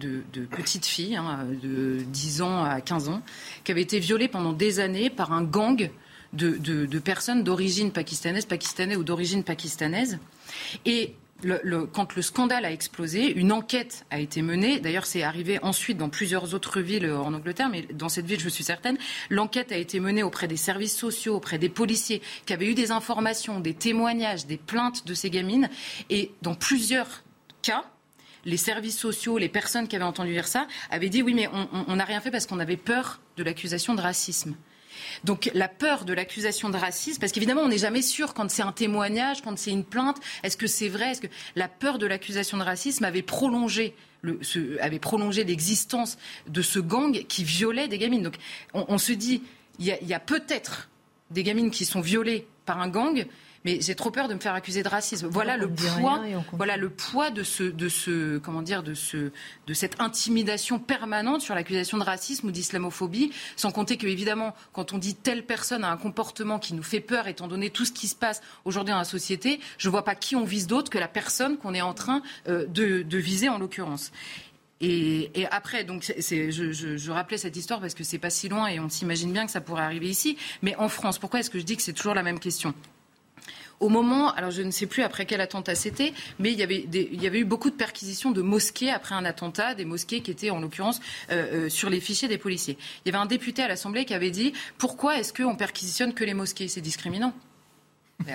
petites filles, hein, de 10 ans à 15 ans, qui avaient été violées pendant des années par un gang de, de personnes d'origine pakistanaise, pakistanais ou d'origine pakistanaise. Et quand le scandale a explosé, une enquête a été menée. D'ailleurs, c'est arrivé ensuite dans plusieurs autres villes en Angleterre, mais dans cette ville, je suis certaine, l'enquête a été menée auprès des services sociaux, auprès des policiers, qui avaient eu des informations, des témoignages, des plaintes de ces gamines. Et dans plusieurs cas, les services sociaux, les personnes qui avaient entendu dire ça, avaient dit oui, mais on n'a rien fait parce qu'on avait peur de l'accusation de racisme. Donc la peur de l'accusation de racisme, parce qu'évidemment on n'est jamais sûr quand c'est un témoignage, quand c'est une plainte, est-ce que c'est vrai Est-ce que la peur de l'accusation de racisme avait prolongé avait prolongé l'existence de ce gang qui violait des gamines. Donc on, se dit, il y a peut-être des gamines qui sont violées par un gang, mais j'ai trop peur de me faire accuser de racisme. Voilà le poids, voilà le poids de ce, de ce, comment dire, de ce, de cette intimidation permanente sur l'accusation de racisme ou d'islamophobie. Sans compter que évidemment, quand on dit telle personne a un comportement qui nous fait peur, étant donné tout ce qui se passe aujourd'hui dans la société, je ne vois pas qui on vise d'autre que la personne qu'on est en train euh, de, de viser en l'occurrence. Et, et, après, donc, je, je, rappelais cette histoire parce que c'est pas si loin et on s'imagine bien que ça pourrait arriver ici. Mais en France, pourquoi est-ce que je dis que c'est toujours la même question? Au moment, alors je ne sais plus après quel attentat c'était, mais il y, avait il y avait eu beaucoup de perquisitions de mosquées après un attentat, des mosquées qui étaient en l'occurrence euh, euh, sur les fichiers des policiers. Il y avait un député à l'Assemblée qui avait dit pourquoi est-ce qu'on perquisitionne que les mosquées? C'est discriminant.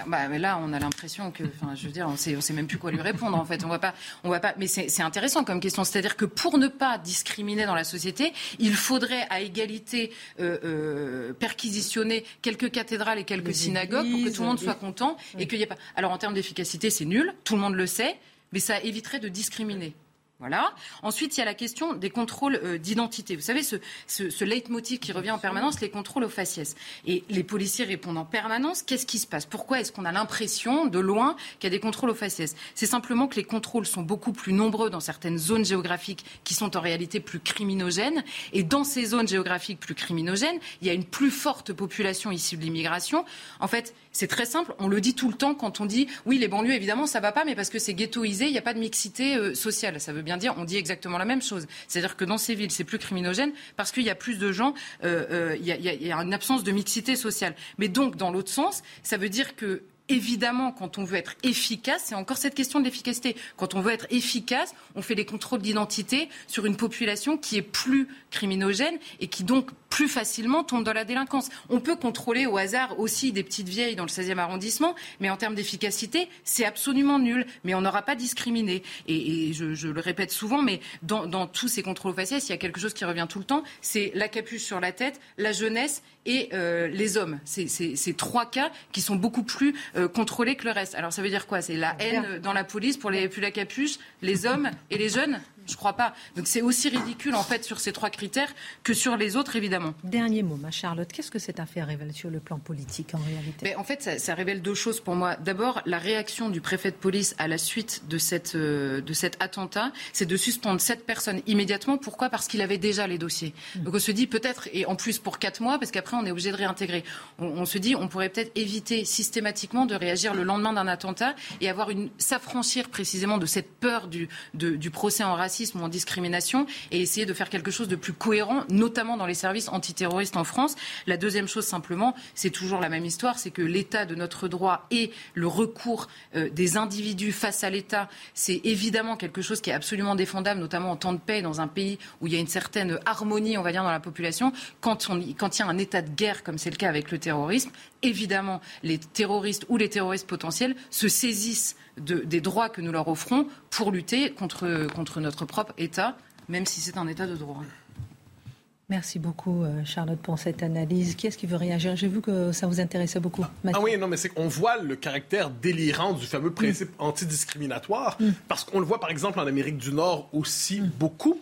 Bah, mais là, on a l'impression que, enfin, je veux dire, on sait, on sait même plus quoi lui répondre. En fait, on va pas, on va pas. Mais c'est intéressant comme question. C'est-à-dire que pour ne pas discriminer dans la société, il faudrait à égalité euh, euh, perquisitionner quelques cathédrales et quelques synagogues pour que tout le monde soit content et qu'il n'y ait pas. Alors en termes d'efficacité, c'est nul. Tout le monde le sait, mais ça éviterait de discriminer. Voilà. Ensuite, il y a la question des contrôles euh, d'identité. Vous savez, ce, leitmotiv qui revient en permanence, les contrôles aux faciès. Et les policiers répondent en permanence, qu'est-ce qui se passe? Pourquoi est-ce qu'on a l'impression, de loin, qu'il y a des contrôles aux faciès? C'est simplement que les contrôles sont beaucoup plus nombreux dans certaines zones géographiques qui sont en réalité plus criminogènes. Et dans ces zones géographiques plus criminogènes, il y a une plus forte population issue de l'immigration. En fait, c'est très simple, on le dit tout le temps quand on dit oui, les banlieues, évidemment, ça va pas, mais parce que c'est ghettoisé, il n'y a pas de mixité euh, sociale. Ça veut bien dire, on dit exactement la même chose. C'est-à-dire que dans ces villes, c'est plus criminogène parce qu'il y a plus de gens, euh, euh, il y, a une absence de mixité sociale. Mais donc, dans l'autre sens, ça veut dire que évidemment, quand on veut être efficace, c'est encore cette question de l'efficacité. Quand on veut être efficace, on fait des contrôles d'identité sur une population qui est plus criminogène et qui donc plus facilement tombe dans la délinquance. On peut contrôler au hasard aussi des petites vieilles dans le 16e arrondissement, mais en termes d'efficacité, c'est absolument nul. Mais on n'aura pas discriminé. Et, je, le répète souvent, mais dans, tous ces contrôles faciès, il y a quelque chose qui revient tout le temps, c'est la capuche sur la tête, la jeunesse et euh, les hommes. C'est ces trois cas qui sont beaucoup plus euh, contrôlés que le reste. Alors ça veut dire quoi? C'est la haine dans la police pour les plus la capuche, les hommes et les jeunes? Je crois pas. Donc c'est aussi ridicule en fait sur ces trois critères que sur les autres évidemment. Dernier mot, ma Charlotte, qu'est-ce que cette affaire révèle sur le plan politique en réalité? Mais En fait, ça, révèle deux choses pour moi. D'abord, la réaction du préfet de police à la suite de, cette, euh, de cet attentat, c'est de suspendre cette personne immédiatement. Pourquoi? Parce qu'il avait déjà les dossiers. Hmm. Donc on se dit peut-être, et en plus pour quatre mois, parce qu'après on est obligé de réintégrer. On, se dit on pourrait peut-être éviter systématiquement de réagir le lendemain d'un attentat et avoir une s'affranchir précisément de cette peur du, du procès en racisme racisme ou en discrimination et essayer de faire quelque chose de plus cohérent, notamment dans les services antiterroristes en France. La deuxième chose, simplement, c'est toujours la même histoire, c'est que l'état de notre droit et le recours euh, des individus face à l'État, c'est évidemment quelque chose qui est absolument défendable, notamment en temps de paix, dans un pays où il y a une certaine harmonie, on va dire, dans la population. Quand, il y a un état de guerre, comme c'est le cas avec le terrorisme, évidemment, les terroristes ou les terroristes potentiels se saisissent des droits que nous leur offrons pour lutter contre, contre notre propre État, même si c'est un État de droit. Merci beaucoup, euh, Charlotte, pour cette analyse. Qui est-ce qui veut réagir? J'ai vu que ça vous intéressait beaucoup. Ah oui, non, mais c'est qu'on voit le caractère délirant du fameux principe mm. antidiscriminatoire, mm. parce qu'on le voit, par exemple, en Amérique du Nord aussi mm. beaucoup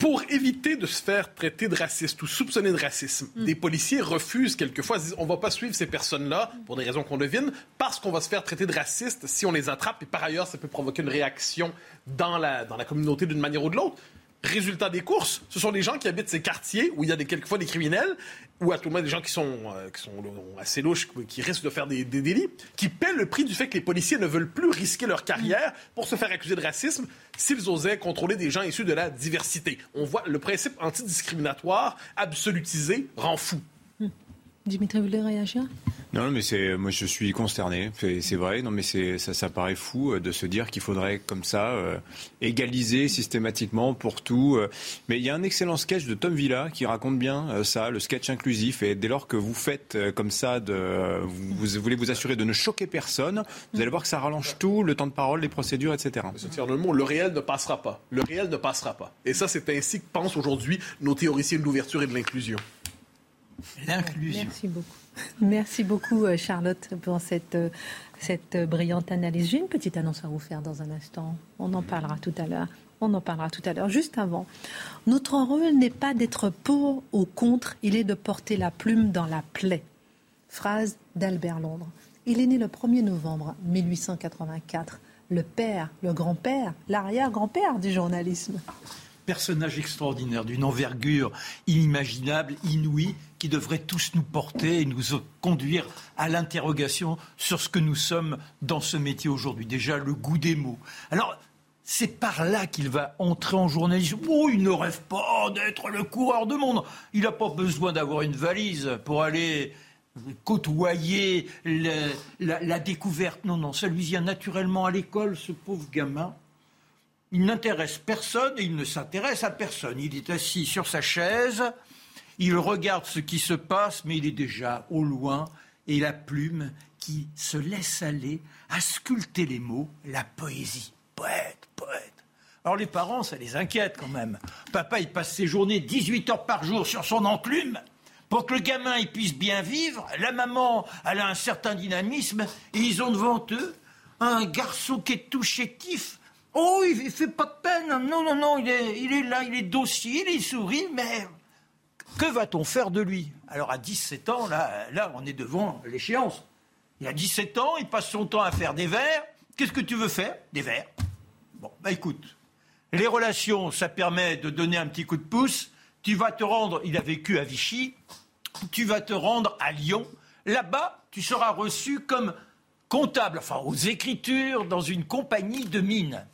pour éviter de se faire traiter de raciste ou soupçonner de racisme. Mm. Des policiers refusent quelquefois, disent on va pas suivre ces personnes-là pour des raisons qu'on devine, parce qu'on va se faire traiter de raciste si on les attrape. Et par ailleurs, ça peut provoquer une réaction dans la, dans la communauté d'une manière ou de l'autre. Résultat des courses, ce sont des gens qui habitent ces quartiers où il y a des, quelquefois des criminels, ou à tout le moins des gens qui sont, euh, qui sont assez louches, qui risquent de faire des, des, délits, qui paient le prix du fait que les policiers ne veulent plus risquer leur carrière pour se faire accuser de racisme s'ils osaient contrôler des gens issus de la diversité. On voit le principe antidiscriminatoire absolutisé rend fou. Dimitri, vous voulez réagir? Non, mais c'est moi je suis consterné. C'est vrai. Non, mais c'est ça, ça paraît fou euh, de se dire qu'il faudrait comme ça euh, égaliser systématiquement pour tout. Euh. Mais il y a un excellent sketch de Tom Villa qui raconte bien ça, le sketch inclusif. Et dès lors que vous faites comme ça, de, vous, voulez vous assurer de ne choquer personne, vous allez voir que ça rallonge tout, le temps de parole, les procédures, etc. Le mot, le réel ne passera pas. Le réel ne passera pas. Et ça, c'est ainsi que pensent aujourd'hui nos théoriciens de l'ouverture et de l'inclusion. L'inclusion. Merci beaucoup. Merci beaucoup, euh, Charlotte, pour cette, euh, euh, brillante analyse. J'ai une petite annonce à vous faire dans un instant. On en parlera tout à l'heure. On en parlera tout à l'heure. Juste avant, notre rôle n'est pas d'être pour ou contre, il est de porter la plume dans la plaie. Phrase d'Albert Londres. Il est né le 1er novembre 1884. Le père, le grand-père, l'arrière-grand-père du journalisme personnage extraordinaire, d'une envergure inimaginable, inouïe, qui devrait tous nous porter et nous conduire à l'interrogation sur ce que nous sommes dans ce métier aujourd'hui. Déjà, le goût des mots. Alors, c'est par là qu'il va entrer en journalisme. Oh, il ne rêve pas d'être le coureur de monde. Il n'a pas besoin d'avoir une valise pour aller côtoyer la, la, découverte. Non, non, ça lui vient naturellement à l'école, ce pauvre gamin. Il n'intéresse personne et il ne s'intéresse à personne. Il est assis sur sa chaise, il regarde ce qui se passe, mais il est déjà au loin et la plume qui se laisse aller à sculpter les mots, la poésie. Poète, poète. Alors les parents, ça les inquiète quand même. Papa, il passe ses journées 18 heures par jour sur son enclume pour que le gamin il puisse bien vivre. La maman, elle a un certain dynamisme et ils ont devant eux un garçon qui est tout chétif Oh, il, fait pas de peine. Non, non, non, il est, il est là, il est docile, il sourit, mais que va-t-on faire de lui? Alors à 17 ans, là, là, on est devant l'échéance. Il a 17 ans, il passe son temps à faire des vers. Qu'est-ce que tu veux faire? Des vers. Bon, bah écoute, les relations, ça permet de donner un petit coup de pouce. Tu vas te rendre, il a vécu à Vichy, tu vas te rendre à Lyon. Là-bas, tu seras reçu comme comptable, enfin aux écritures, dans une compagnie de mines.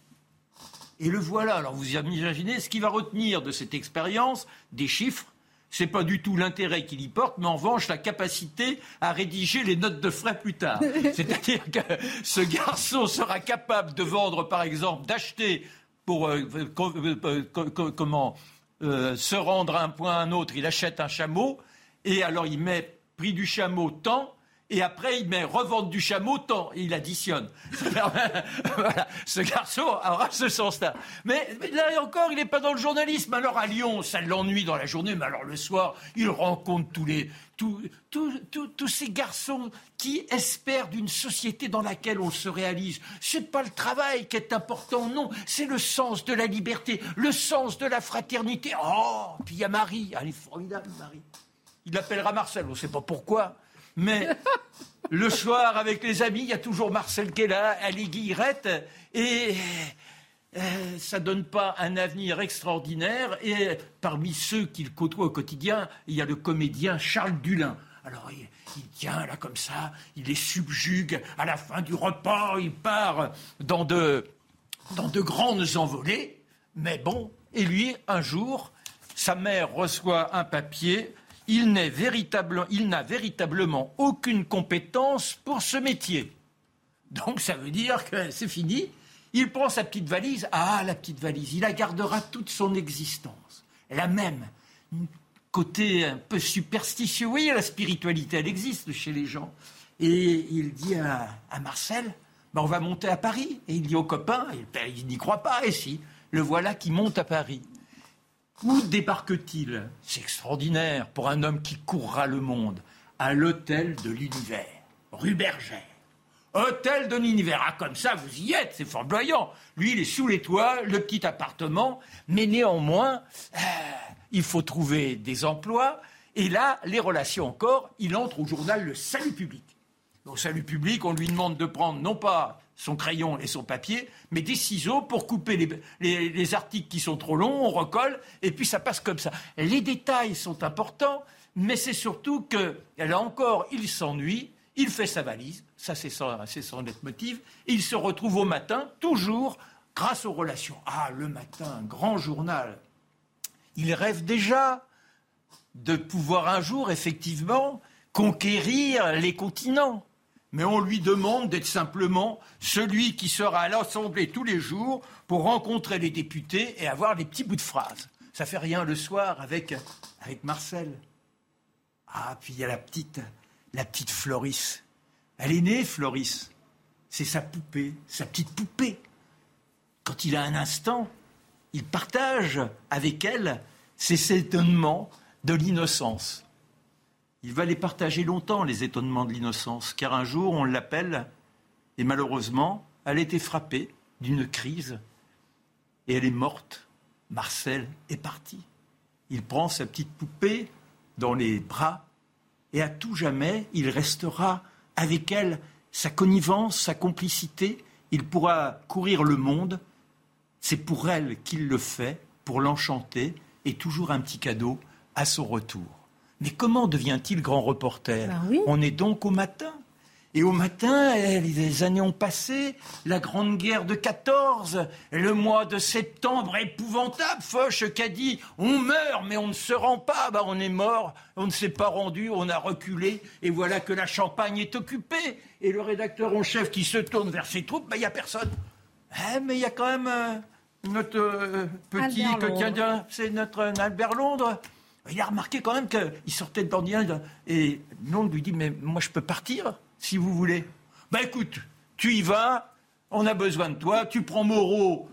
Et le voilà. Alors vous imaginez ce qu'il va retenir de cette expérience, des chiffres. C'est pas du tout l'intérêt qu'il y porte, mais en revanche la capacité à rédiger les notes de frais plus tard. C'est-à-dire que ce garçon sera capable de vendre, par exemple, d'acheter pour euh, euh, euh, comment se rendre à un point à un autre. Il achète un chameau et alors il met prix du chameau tant et après il met revente du chameau tant, et il additionne. voilà, ce garçon aura ce sens-là. Mais, là encore, il n'est pas dans le journalisme. Alors à Lyon, ça l'ennuie dans la journée, mais alors le soir, il rencontre tous les tous, tous, ces garçons qui espèrent d'une société dans laquelle on se réalise. C'est pas le travail qui est important, non, c'est le sens de la liberté, le sens de la fraternité. Oh, puis il y a Marie, elle est formidable, Marie. Il l'appellera Marcel, on ne sait pas pourquoi. Mais le soir, avec les amis, il y a toujours Marcel qui est là, Ali et euh, ça donne pas un avenir extraordinaire. Et parmi ceux qu'il côtoie au quotidien, il y a le comédien Charles Dulin. Alors, il, tient là comme ça, il les subjugue. À la fin du repas, il part dans de, dans de grandes envolées. Mais bon, et lui, un jour, sa mère reçoit un papier. Il n'a véritablement aucune compétence pour ce métier. Donc ça veut dire que c'est fini. Il prend sa petite valise. Ah, la petite valise, il la gardera toute son existence. La même. Côté un peu superstitieux. Oui, la spiritualité, elle existe chez les gens. Et il dit à, Marcel, ben, on va monter à Paris. Et il dit aux copains, il n'y croit pas, et si, le voilà qui monte à Paris. Où débarque-t-il? C'est extraordinaire pour un homme qui courra le monde. À l'hôtel de l'univers, rue Bergère. Hôtel de l'univers. Ah, comme ça, vous y êtes, c'est flamboyant. Lui, il est sous les toits, le petit appartement, mais néanmoins, euh, il faut trouver des emplois. Et là, les relations encore, il entre au journal Le Salut Public. Au Salut Public, on lui demande de prendre non pas son crayon et son papier, mais des ciseaux pour couper les, les, articles qui sont trop longs, on recolle, et puis ça passe comme ça. Les détails sont importants, mais c'est surtout que, là encore, il s'ennuie, il fait sa valise, ça c'est son, son leitmotiv, et il se retrouve au matin, toujours grâce aux relations. Ah, le matin, grand journal. Il rêve déjà de pouvoir un jour, effectivement, conquérir les continents mais on lui demande d'être simplement celui qui sera à l'Assemblée tous les jours pour rencontrer les députés et avoir des petits bouts de phrases. Ça fait rien le soir avec, avec Marcel. Ah, puis il y a la petite, la petite Floris. Elle est née, Floris. C'est sa poupée, sa petite poupée. Quand il a un instant, il partage avec elle ses étonnements de l'innocence. Il va les partager longtemps, les étonnements de l'innocence, car un jour, on l'appelle, et malheureusement, elle a été frappée d'une crise, et elle est morte. Marcel est parti. Il prend sa petite poupée dans les bras, et à tout jamais, il restera avec elle sa connivence, sa complicité. Il pourra courir le monde. C'est pour elle qu'il le fait, pour l'enchanter, et toujours un petit cadeau à son retour. Mais comment devient-il grand reporter ben On est donc au matin. Et au matin, eh, les années ont passé, la grande guerre de 14, le mois de septembre épouvantable, Foch qui a dit on meurt mais on ne se rend pas, bah, on est mort, on ne s'est pas rendu, on a reculé, et voilà que la Champagne est occupée. Et le rédacteur en chef qui se tourne vers ses troupes, bah, il n'y a personne. Eh, mais il y a quand même euh, notre euh, petit quotidien, c'est notre Albert Londres il a remarqué quand même qu'il sortait de l'ordinaire et Londres lui dit Mais moi, je peux partir si vous voulez. Ben écoute, tu y vas, on a besoin de toi, tu prends Moreau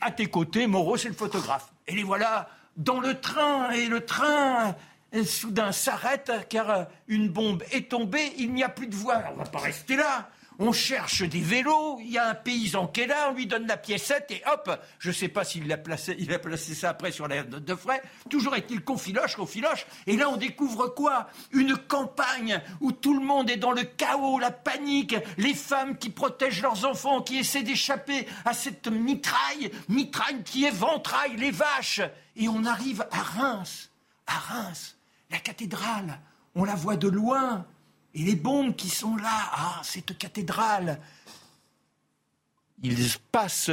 à tes côtés. Moreau, c'est le photographe. Et les voilà dans le train, et le train soudain s'arrête car une bombe est tombée, il n'y a plus de voie. On ne va pas rester là on cherche des vélos, il y a un paysan qui est là, on lui donne la piécette et hop, je ne sais pas s'il a placé, a placé ça après sur la note de frais. Toujours est-il qu'on filoche, qu'on filoche. Et là, on découvre quoi? Une campagne où tout le monde est dans le chaos, la panique, les femmes qui protègent leurs enfants, qui essaient d'échapper à cette mitraille, mitraille qui éventraille les vaches. Et on arrive à Reims, à Reims, la cathédrale, on la voit de loin. Et les bombes qui sont là, ah, cette cathédrale, ils passent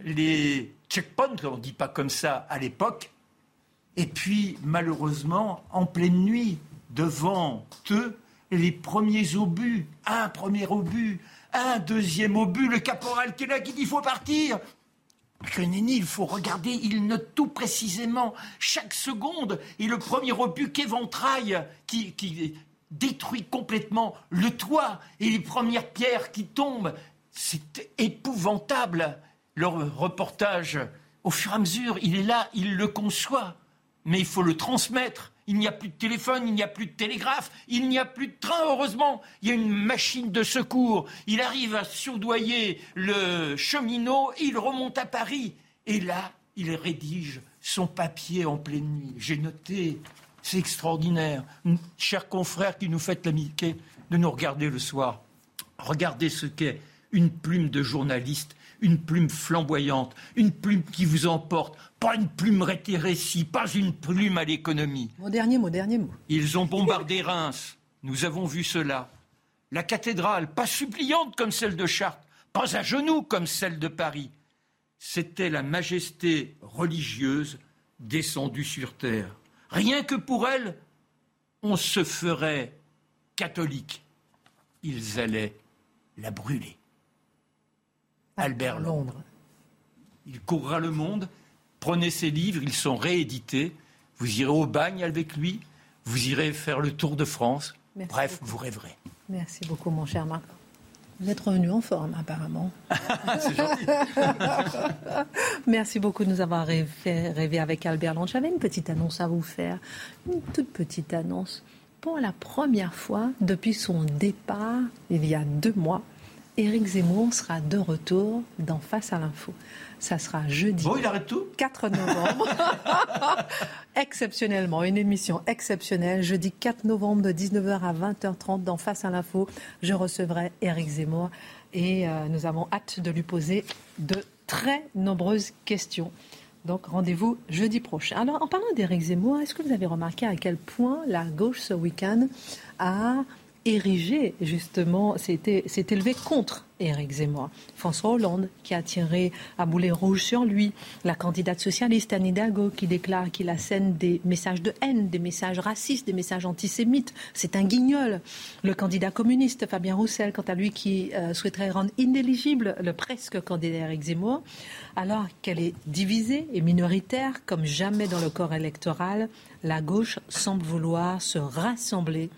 les checkpoints, on ne dit pas comme ça à l'époque, et puis malheureusement, en pleine nuit, devant eux, les premiers obus, un premier obus, un deuxième obus, le caporal qui est là qui dit il faut partir. Il faut regarder, il note tout précisément, chaque seconde, et le premier obus qu'éventraille, qui, qui, détruit complètement le toit et les premières pierres qui tombent. C'est épouvantable. Le reportage, au fur et à mesure, il est là, il le conçoit, mais il faut le transmettre. Il n'y a plus de téléphone, il n'y a plus de télégraphe, il n'y a plus de train, heureusement. Il y a une machine de secours. Il arrive à surdoyer le cheminot et il remonte à Paris. Et là, il rédige son papier en pleine nuit. J'ai noté c'est extraordinaire. Chers confrères qui nous faites l'amitié de nous regarder le soir, regardez ce qu'est une plume de journaliste, une plume flamboyante, une plume qui vous emporte, pas une plume rétrécie, pas une plume à l'économie. Mon dernier mot, dernier mot. Ils ont bombardé Reims, nous avons vu cela. La cathédrale, pas suppliante comme celle de Chartres, pas à genoux comme celle de Paris. c'était la majesté religieuse descendue sur terre. Rien que pour elle, on se ferait catholique. Ils allaient la brûler. Albert Londres. Il courra le monde, prenez ses livres, ils sont réédités. Vous irez au bagne avec lui, vous irez faire le tour de France. Bref, vous rêverez. Merci beaucoup, mon cher Marc. Vous êtes revenu en forme, apparemment. C'est gentil. Merci beaucoup de nous avoir rêvé, avec Albert Londres. J'avais une petite annonce à vous faire, une toute petite annonce. Pour la première fois depuis son départ, il y a deux mois, Éric Zemmour sera de retour dans Face à l'info. Ça sera jeudi. Bon, il arrête tout 4 novembre. Exceptionnellement, une émission exceptionnelle. Jeudi 4 novembre de 19h à 20h30 dans Face à l'info. Je recevrai Éric Zemmour et euh, nous avons hâte de lui poser de très nombreuses questions. Donc rendez-vous jeudi prochain. Alors en parlant d'Éric Zemmour, est-ce que vous avez remarqué à quel point la gauche ce week-end a érigé, justement, s'est élevé contre Éric Zemmour. François Hollande, qui a tiré à boulet rouge sur lui. La candidate socialiste Anne Hidalgo, qui déclare qu'il assène des messages de haine, des messages racistes, des messages antisémites. C'est un guignol. Le candidat communiste Fabien Roussel, quant à lui, qui euh, souhaiterait rendre inéligible le presque candidat Éric Zemmour. Alors qu'elle est divisée et minoritaire, comme jamais dans le corps électoral, la gauche semble vouloir se rassembler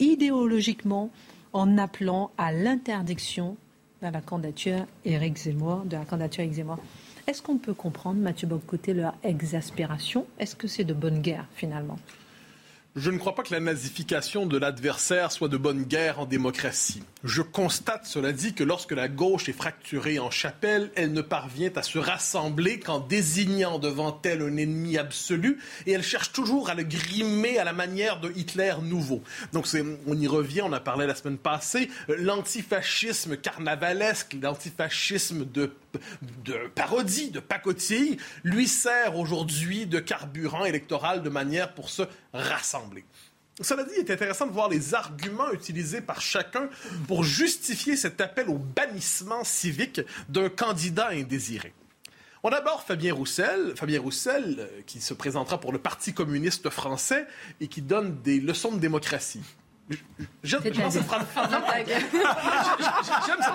idéologiquement en appelant à l'interdiction de la candidature Éric Zemmour, de la candidature Zemmour. Est-ce qu'on peut comprendre, Mathieu Bocoté, leur exaspération? Est-ce que c'est de bonne guerre, finalement? Je ne crois pas que la nazification de l'adversaire soit de bonne guerre en démocratie. Je constate, cela dit, que lorsque la gauche est fracturée en chapelle, elle ne parvient à se rassembler qu'en désignant devant elle un ennemi absolu, et elle cherche toujours à le grimer à la manière de Hitler nouveau. Donc on y revient, on a parlé la semaine passée, l'antifascisme carnavalesque, l'antifascisme de, de parodie, de pacotille, lui sert aujourd'hui de carburant électoral de manière pour se rassembler. Cela dit, il est intéressant de voir les arguments utilisés par chacun pour justifier cet appel au bannissement civique d'un candidat indésiré. On a d'abord Fabien Roussel, Fabien Roussel euh, qui se présentera pour le Parti communiste français et qui donne des leçons de démocratie. J'aime cette,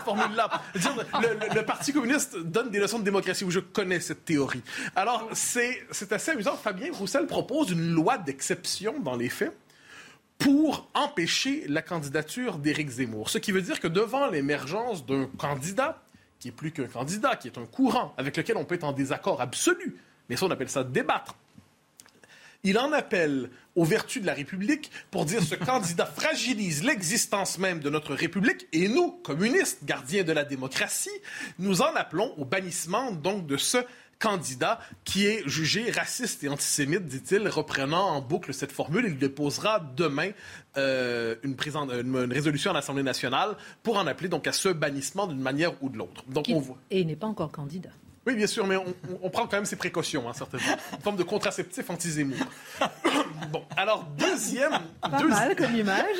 formule-là. Le, Parti communiste donne des leçons de démocratie où je connais cette théorie. Alors, c'est assez amusant. Fabien Roussel propose une loi d'exception dans les faits pour empêcher la candidature d'Éric Zemmour. Ce qui veut dire que devant l'émergence d'un candidat, qui est plus qu'un candidat, qui est un courant avec lequel on peut être en désaccord absolu, mais ça on appelle ça débattre, il en appelle aux vertus de la République pour dire ce candidat fragilise l'existence même de notre République et nous, communistes, gardiens de la démocratie, nous en appelons au bannissement donc de ce candidat qui est jugé raciste et antisémite, dit-il, reprenant en boucle cette formule. Il déposera demain euh, une, une, résolution à l'Assemblée nationale pour en appeler donc à ce bannissement d'une manière ou de l'autre. Donc on voit. Et il n'est pas encore candidat. Oui, bien sûr, mais on, prend quand même ses précautions, hein, certainement. Une forme de contraceptif anti-Zemmour. bon, alors, deuxième... Pas mal comme image.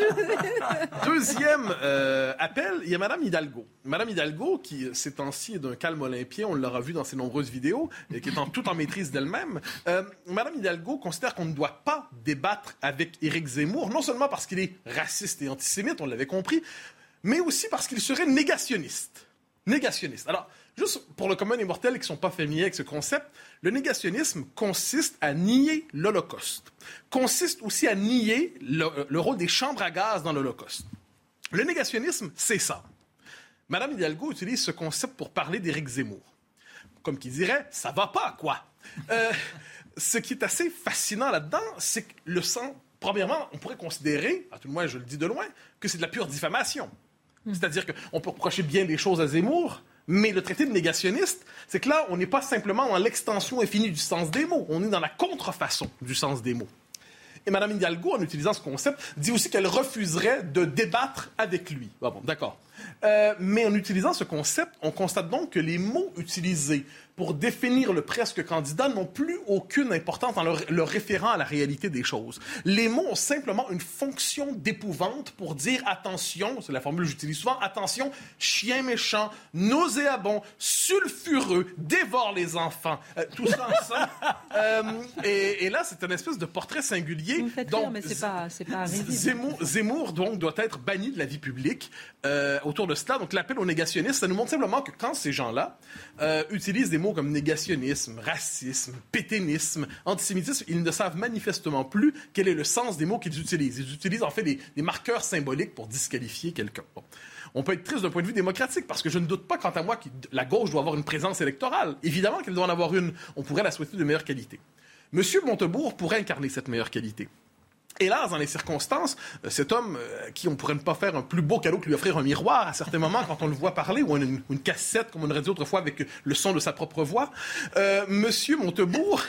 deuxième euh, appel, il y a Mme Hidalgo. Mme Hidalgo, qui, ces temps-ci, est d'un calme olympien, on l'aura vu dans ses nombreuses vidéos, et qui est en, tout en maîtrise d'elle-même. Euh, Mme Hidalgo considère qu'on ne doit pas débattre avec Éric Zemmour, non seulement parce qu'il est raciste et antisémite, on l'avait compris, mais aussi parce qu'il serait négationniste. Négationniste. Alors, Juste pour le commun des mortels qui ne sont pas familiers avec ce concept, le négationnisme consiste à nier l'Holocauste, consiste aussi à nier le, rôle des chambres à gaz dans l'Holocauste. Le négationnisme, c'est ça. Madame Hidalgo utilise ce concept pour parler d'Éric Zemmour. Comme qui dirait, ça va pas, quoi. Euh, ce qui est assez fascinant là-dedans, c'est que le sang, premièrement, on pourrait considérer, à tout le moins je le dis de loin, que c'est de la pure diffamation. Hmm. C'est-à-dire qu'on peut reprocher bien des choses à Zemmour, mais le traité de négationniste, c'est que là, on n'est pas simplement dans l'extension infinie du sens des mots, on est dans la contrefaçon du sens des mots. Et Mme Hidalgo, en utilisant ce concept, dit aussi qu'elle refuserait de débattre avec lui. Ah bon, d'accord. Euh, mais en utilisant ce concept, on constate donc que les mots utilisés pour définir le presque candidat n'ont plus aucune importance dans leur, référent à la réalité des choses. Les mots ont simplement une fonction d'épouvante pour dire attention, c'est la formule que j'utilise souvent, attention, chien méchant, nauséabond, sulfureux, dévore les enfants. Euh, tout ça ensemble. euh, et, et, là, c'est une espèce de portrait singulier. Vous me faites donc, rire, mais c'est pas, pas Zemmour, Zemmour, donc, doit être banni de la vie publique euh, autour de cela. Donc, l'appel aux négationnistes, ça nous montre simplement que quand ces gens-là euh, utilisent des mots comme négationnisme, racisme, péténisme, antisémitisme, ils ne savent manifestement plus quel est le sens des mots qu'ils utilisent. Ils utilisent en fait des, marqueurs symboliques pour disqualifier quelqu'un. On peut être triste d'un point de vue démocratique, parce que je ne doute pas, quant à moi, que la gauche doit avoir une présence électorale. Évidemment qu'elle doit en avoir une. On pourrait la souhaiter de meilleure qualité. Monsieur Montebourg pourrait incarner cette meilleure qualité. Hélas, dans les circonstances, euh, cet homme, euh, qui on pourrait ne pas faire un plus beau cadeau que lui offrir un miroir à certains moments quand on le voit parler, ou une, cassette, comme on aurait dit autrefois, avec le son de sa propre voix, euh, Monsieur Montebourg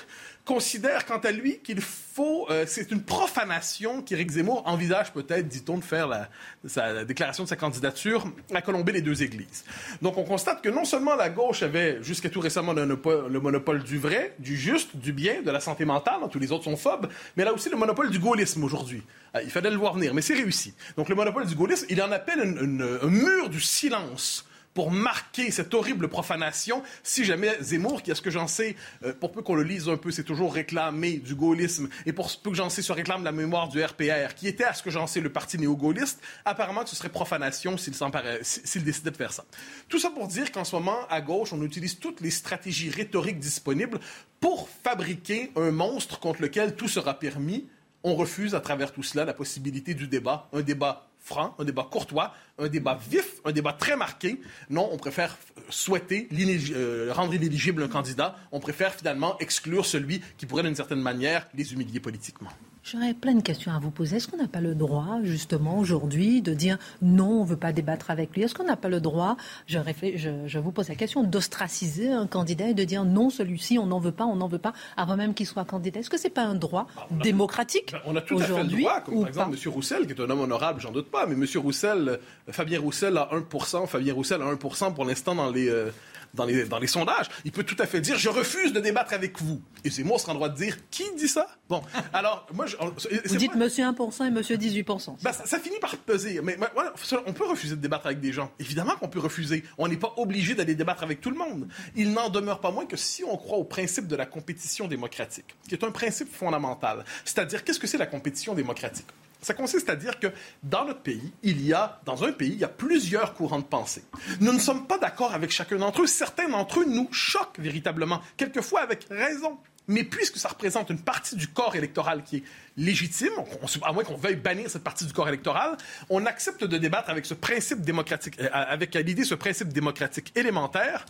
considère quant à lui qu'il faut, euh, c'est une profanation qu'Éric Zemmour envisage peut-être, dit-on, de faire la, sa déclaration de sa candidature à colomber les deux églises. Donc on constate que non seulement la gauche avait jusqu'à tout récemment le, le, monopole du vrai, du juste, du bien, de la santé mentale, tous les autres sont phobes, mais elle a aussi le monopole du gaullisme aujourd'hui. Euh, il fallait le voir venir, mais c'est réussi. Donc le monopole du gaullisme, il en appelle un mur du silence pour marquer cette horrible profanation. Si jamais Zemmour, qui, à ce que j'en sais, euh, pour peu qu'on le lise un peu, c'est toujours réclamé du gaullisme, et pour peu que j'en sais, se réclame la mémoire du RPR, qui était, à ce que j'en sais, le parti néo-gaulliste, apparemment ce serait profanation s'il décidait de faire ça. Tout ça pour dire qu'en ce moment, à gauche, on utilise toutes les stratégies rhétoriques disponibles pour fabriquer un monstre contre lequel tout sera permis. On refuse à travers tout cela la possibilité du débat, un débat franc, un débat courtois, un débat vif, un débat très marqué. Non, on préfère souhaiter euh, rendre inéligible un candidat. On préfère finalement exclure celui qui pourrait d'une certaine manière les humilier politiquement. J'aurais plein de questions à vous poser. Est-ce qu'on n'a pas le droit, justement, aujourd'hui, de dire non, on ne veut pas débattre avec lui Est-ce qu'on n'a pas le droit, je, je, vous pose la question, d'ostraciser un candidat et de dire non, celui-ci, on n'en veut pas, on n'en veut pas, avant même qu'il soit candidat Est-ce que ce n'est pas un droit bah, démocratique On a tout à fait le droit, comme par exemple M. Roussel, qui est un homme honorable, j'en doute pas, mais M. Roussel, euh, Fabien Roussel a 1%, Fabien Roussel a 1% pour l'instant dans les, euh, dans les, dans les sondages, il peut tout à fait dire je refuse de débattre avec vous. Et c'est moi, on sera en droit de dire qui dit ça? Bon, alors moi, je, vous dites monsieur 1% et monsieur 18%. Ben, ça, finit par peser. Mais on peut refuser de débattre avec des gens. Évidemment qu'on peut refuser. On n'est pas obligé d'aller débattre avec tout le monde. Il n'en demeure pas moins que si on croit au principe de la compétition démocratique, qui est un principe fondamental, c'est-à-dire qu'est-ce que c'est la compétition démocratique? Ça consiste à dire que dans notre pays, il y a, dans un pays, il y a plusieurs courants de pensée. Nous ne sommes pas d'accord avec chacun d'entre eux. Certains d'entre eux nous choquent véritablement, quelquefois avec raison. Mais puisque ça représente une partie du corps électoral qui est légitime, à moins qu'on veuille bannir cette partie du corps électoral, on accepte de débattre avec ce principe démocratique, euh, avec l'idée ce principe démocratique élémentaire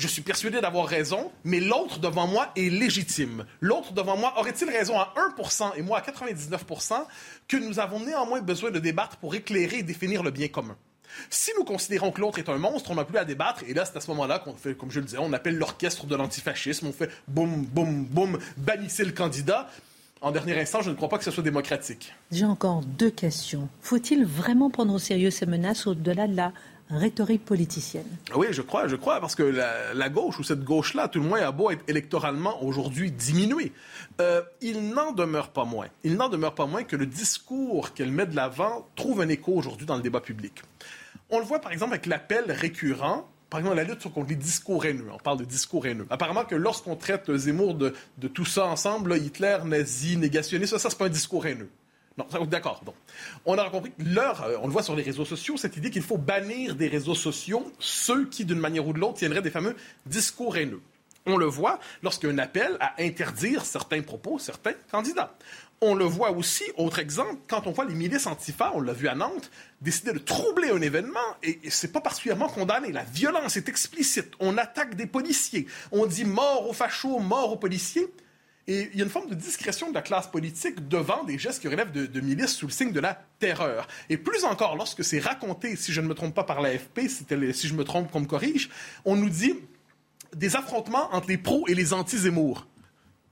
je suis persuadé d'avoir raison, mais l'autre devant moi est légitime. L'autre devant moi aurait-il raison à 1% et moi à 99% que nous avons néanmoins besoin de débattre pour éclairer et définir le bien commun? Si nous considérons que l'autre est un monstre, on n'a plus à débattre. Et là, c'est à ce moment-là qu'on fait, comme je le disais, on appelle l'orchestre de l'antifascisme. On fait boum, boum, boum, bannissez le candidat. En dernier instant, je ne crois pas que ce soit démocratique. J'ai encore deux questions. Faut-il vraiment prendre au sérieux ces menaces au-delà de la rhétorique politicienne. Oui, je crois, je crois, parce que la, gauche ou cette gauche-là, tout le moins, a beau être électoralement aujourd'hui diminuée, euh, il n'en demeure pas moins. Il n'en demeure pas moins que le discours qu'elle met de l'avant trouve un écho aujourd'hui dans le débat public. On le voit par exemple avec l'appel récurrent par exemple, la lutte contre les discours haineux. On parle de discours haineux. Apparemment que lorsqu'on traite Zemmour de, de, tout ça ensemble, Hitler, nazi, négationniste, ça, ça c'est pas un discours haineux. D'accord. On a compris l'heure, euh, on le voit sur les réseaux sociaux, cette idée qu'il faut bannir des réseaux sociaux ceux qui, d'une manière ou de l'autre, tiendraient des fameux discours haineux. On le voit lorsqu'il y a un appel à interdire certains propos, certains candidats. On le voit aussi, autre exemple, quand on voit les milices antifa, on l'a vu à Nantes, décider de troubler un événement, et, et c'est pas particulièrement condamné. La violence est explicite. On attaque des policiers. On dit mort aux fachos, mort aux policiers. Et il y a une forme de discrétion de la classe politique devant des gestes qui relèvent de, milices sous le signe de la terreur. Et plus encore, lorsque c'est raconté, si je ne me trompe pas par l'AFP, si je me trompe, qu'on me corrige, on nous dit des affrontements entre les pros et les anti-Zemmour.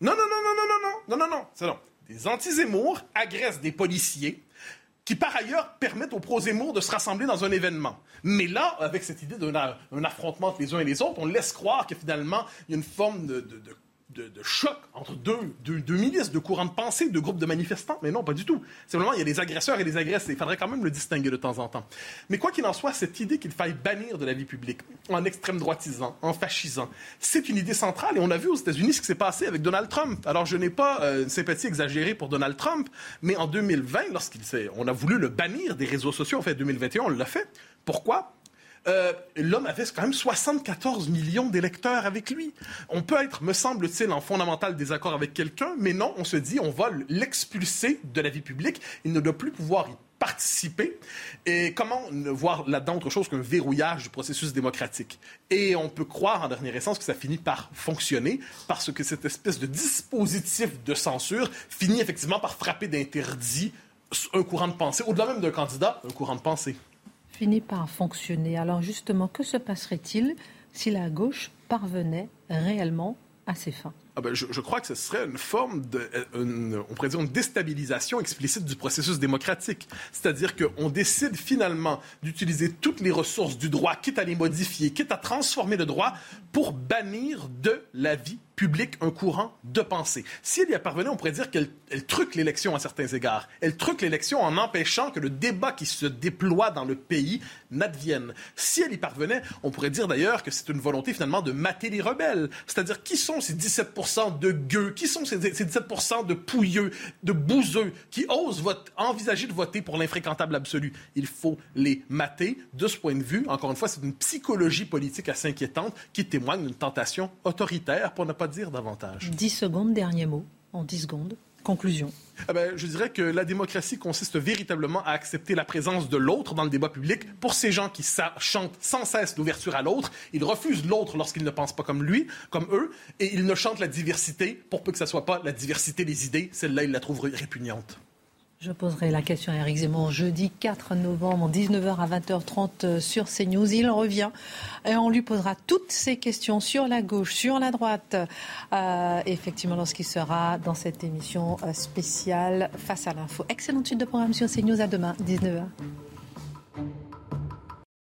Non, non, non, non, non, non, non, non, non, non, c'est non. Des anti-Zemmour agressent des policiers qui par ailleurs permettent aux pro-Zemmour de se rassembler dans un événement. Mais là, avec cette idée d'un affrontement entre les uns et les autres, on laisse croire que finalement, il y a une forme de, de, de de, choc entre deux, deux, milices, deux courants de pensée, deux groupes de manifestants. Mais non, pas du tout. Simplement, il y a des agresseurs et des agressés. Il faudrait quand même le distinguer de temps en temps. Mais quoi qu'il en soit, cette idée qu'il faille bannir de la vie publique en extrême droitisant, en fascisant, c'est une idée centrale. Et on a vu aux États-Unis ce qui s'est passé avec Donald Trump. Alors, je n'ai pas euh, une sympathie exagérée pour Donald Trump, mais en 2020, lorsqu'il on a voulu le bannir des réseaux sociaux, en fait, 2021, on l'a fait. Pourquoi? Euh, l'homme avait quand même 74 millions d'électeurs avec lui. On peut être, me semble-t-il, en fondamental désaccord avec quelqu'un, mais non, on se dit, on va l'expulser de la vie publique. Il ne doit plus pouvoir y participer. Et comment voir là-dedans autre chose qu'un verrouillage du processus démocratique? Et on peut croire, en dernière essence, que ça finit par fonctionner parce que cette espèce de dispositif de censure finit effectivement par frapper d'interdit un courant de pensée, au-delà même d'un candidat, un courant de pensée finit par fonctionner. Alors justement, que se passerait-il si la gauche parvenait réellement à ses fins? Ah ben, je, crois que ce serait une forme de, euh, on pourrait dire une déstabilisation explicite du processus démocratique. C'est-à-dire qu'on décide finalement d'utiliser toutes les ressources du droit, quitte à les modifier, quitte à transformer le droit, pour bannir de la vie public un courant de pensée. Si elle y parvenait, on pourrait dire qu'elle truque l'élection à certains égards. Elle truque l'élection en empêchant que le débat qui se déploie dans le pays n'advienne. Si elle y parvenait, on pourrait dire d'ailleurs que c'est une volonté finalement de mater les rebelles. C'est-à-dire qui sont ces 17% de gueux, qui sont ces, 17 de pouilleux, de bouseux, qui osent envisager de voter pour l'infréquentable absolu? Il faut les mater. De ce point de vue, encore une fois, c'est une psychologie politique assez inquiétante qui témoigne d'une tentation autoritaire, pour ne pas dire davantage. 10 secondes, dernier mot, en 10 secondes. Conclusion. Ah ben, je dirais que la démocratie consiste véritablement à accepter la présence de l'autre dans le débat public. Pour ces gens qui chantent sans cesse l'ouverture à l'autre, ils refusent l'autre lorsqu'ils ne pensent pas comme lui, comme eux, et ils ne chantent la diversité pour peu que ce soit pas la diversité des idées. Celle-là, ils la trouvent répugnante. Je poserai la question à Eric Zemmour jeudi 4 novembre, 19h à 20h30 euh, sur CNews. Il revient et on lui posera toutes ces questions sur la gauche, sur la droite, euh, effectivement lorsqu'il sera dans cette émission euh, spéciale Face à l'info. Excellente suite de programme sur CNews. À demain, 19h.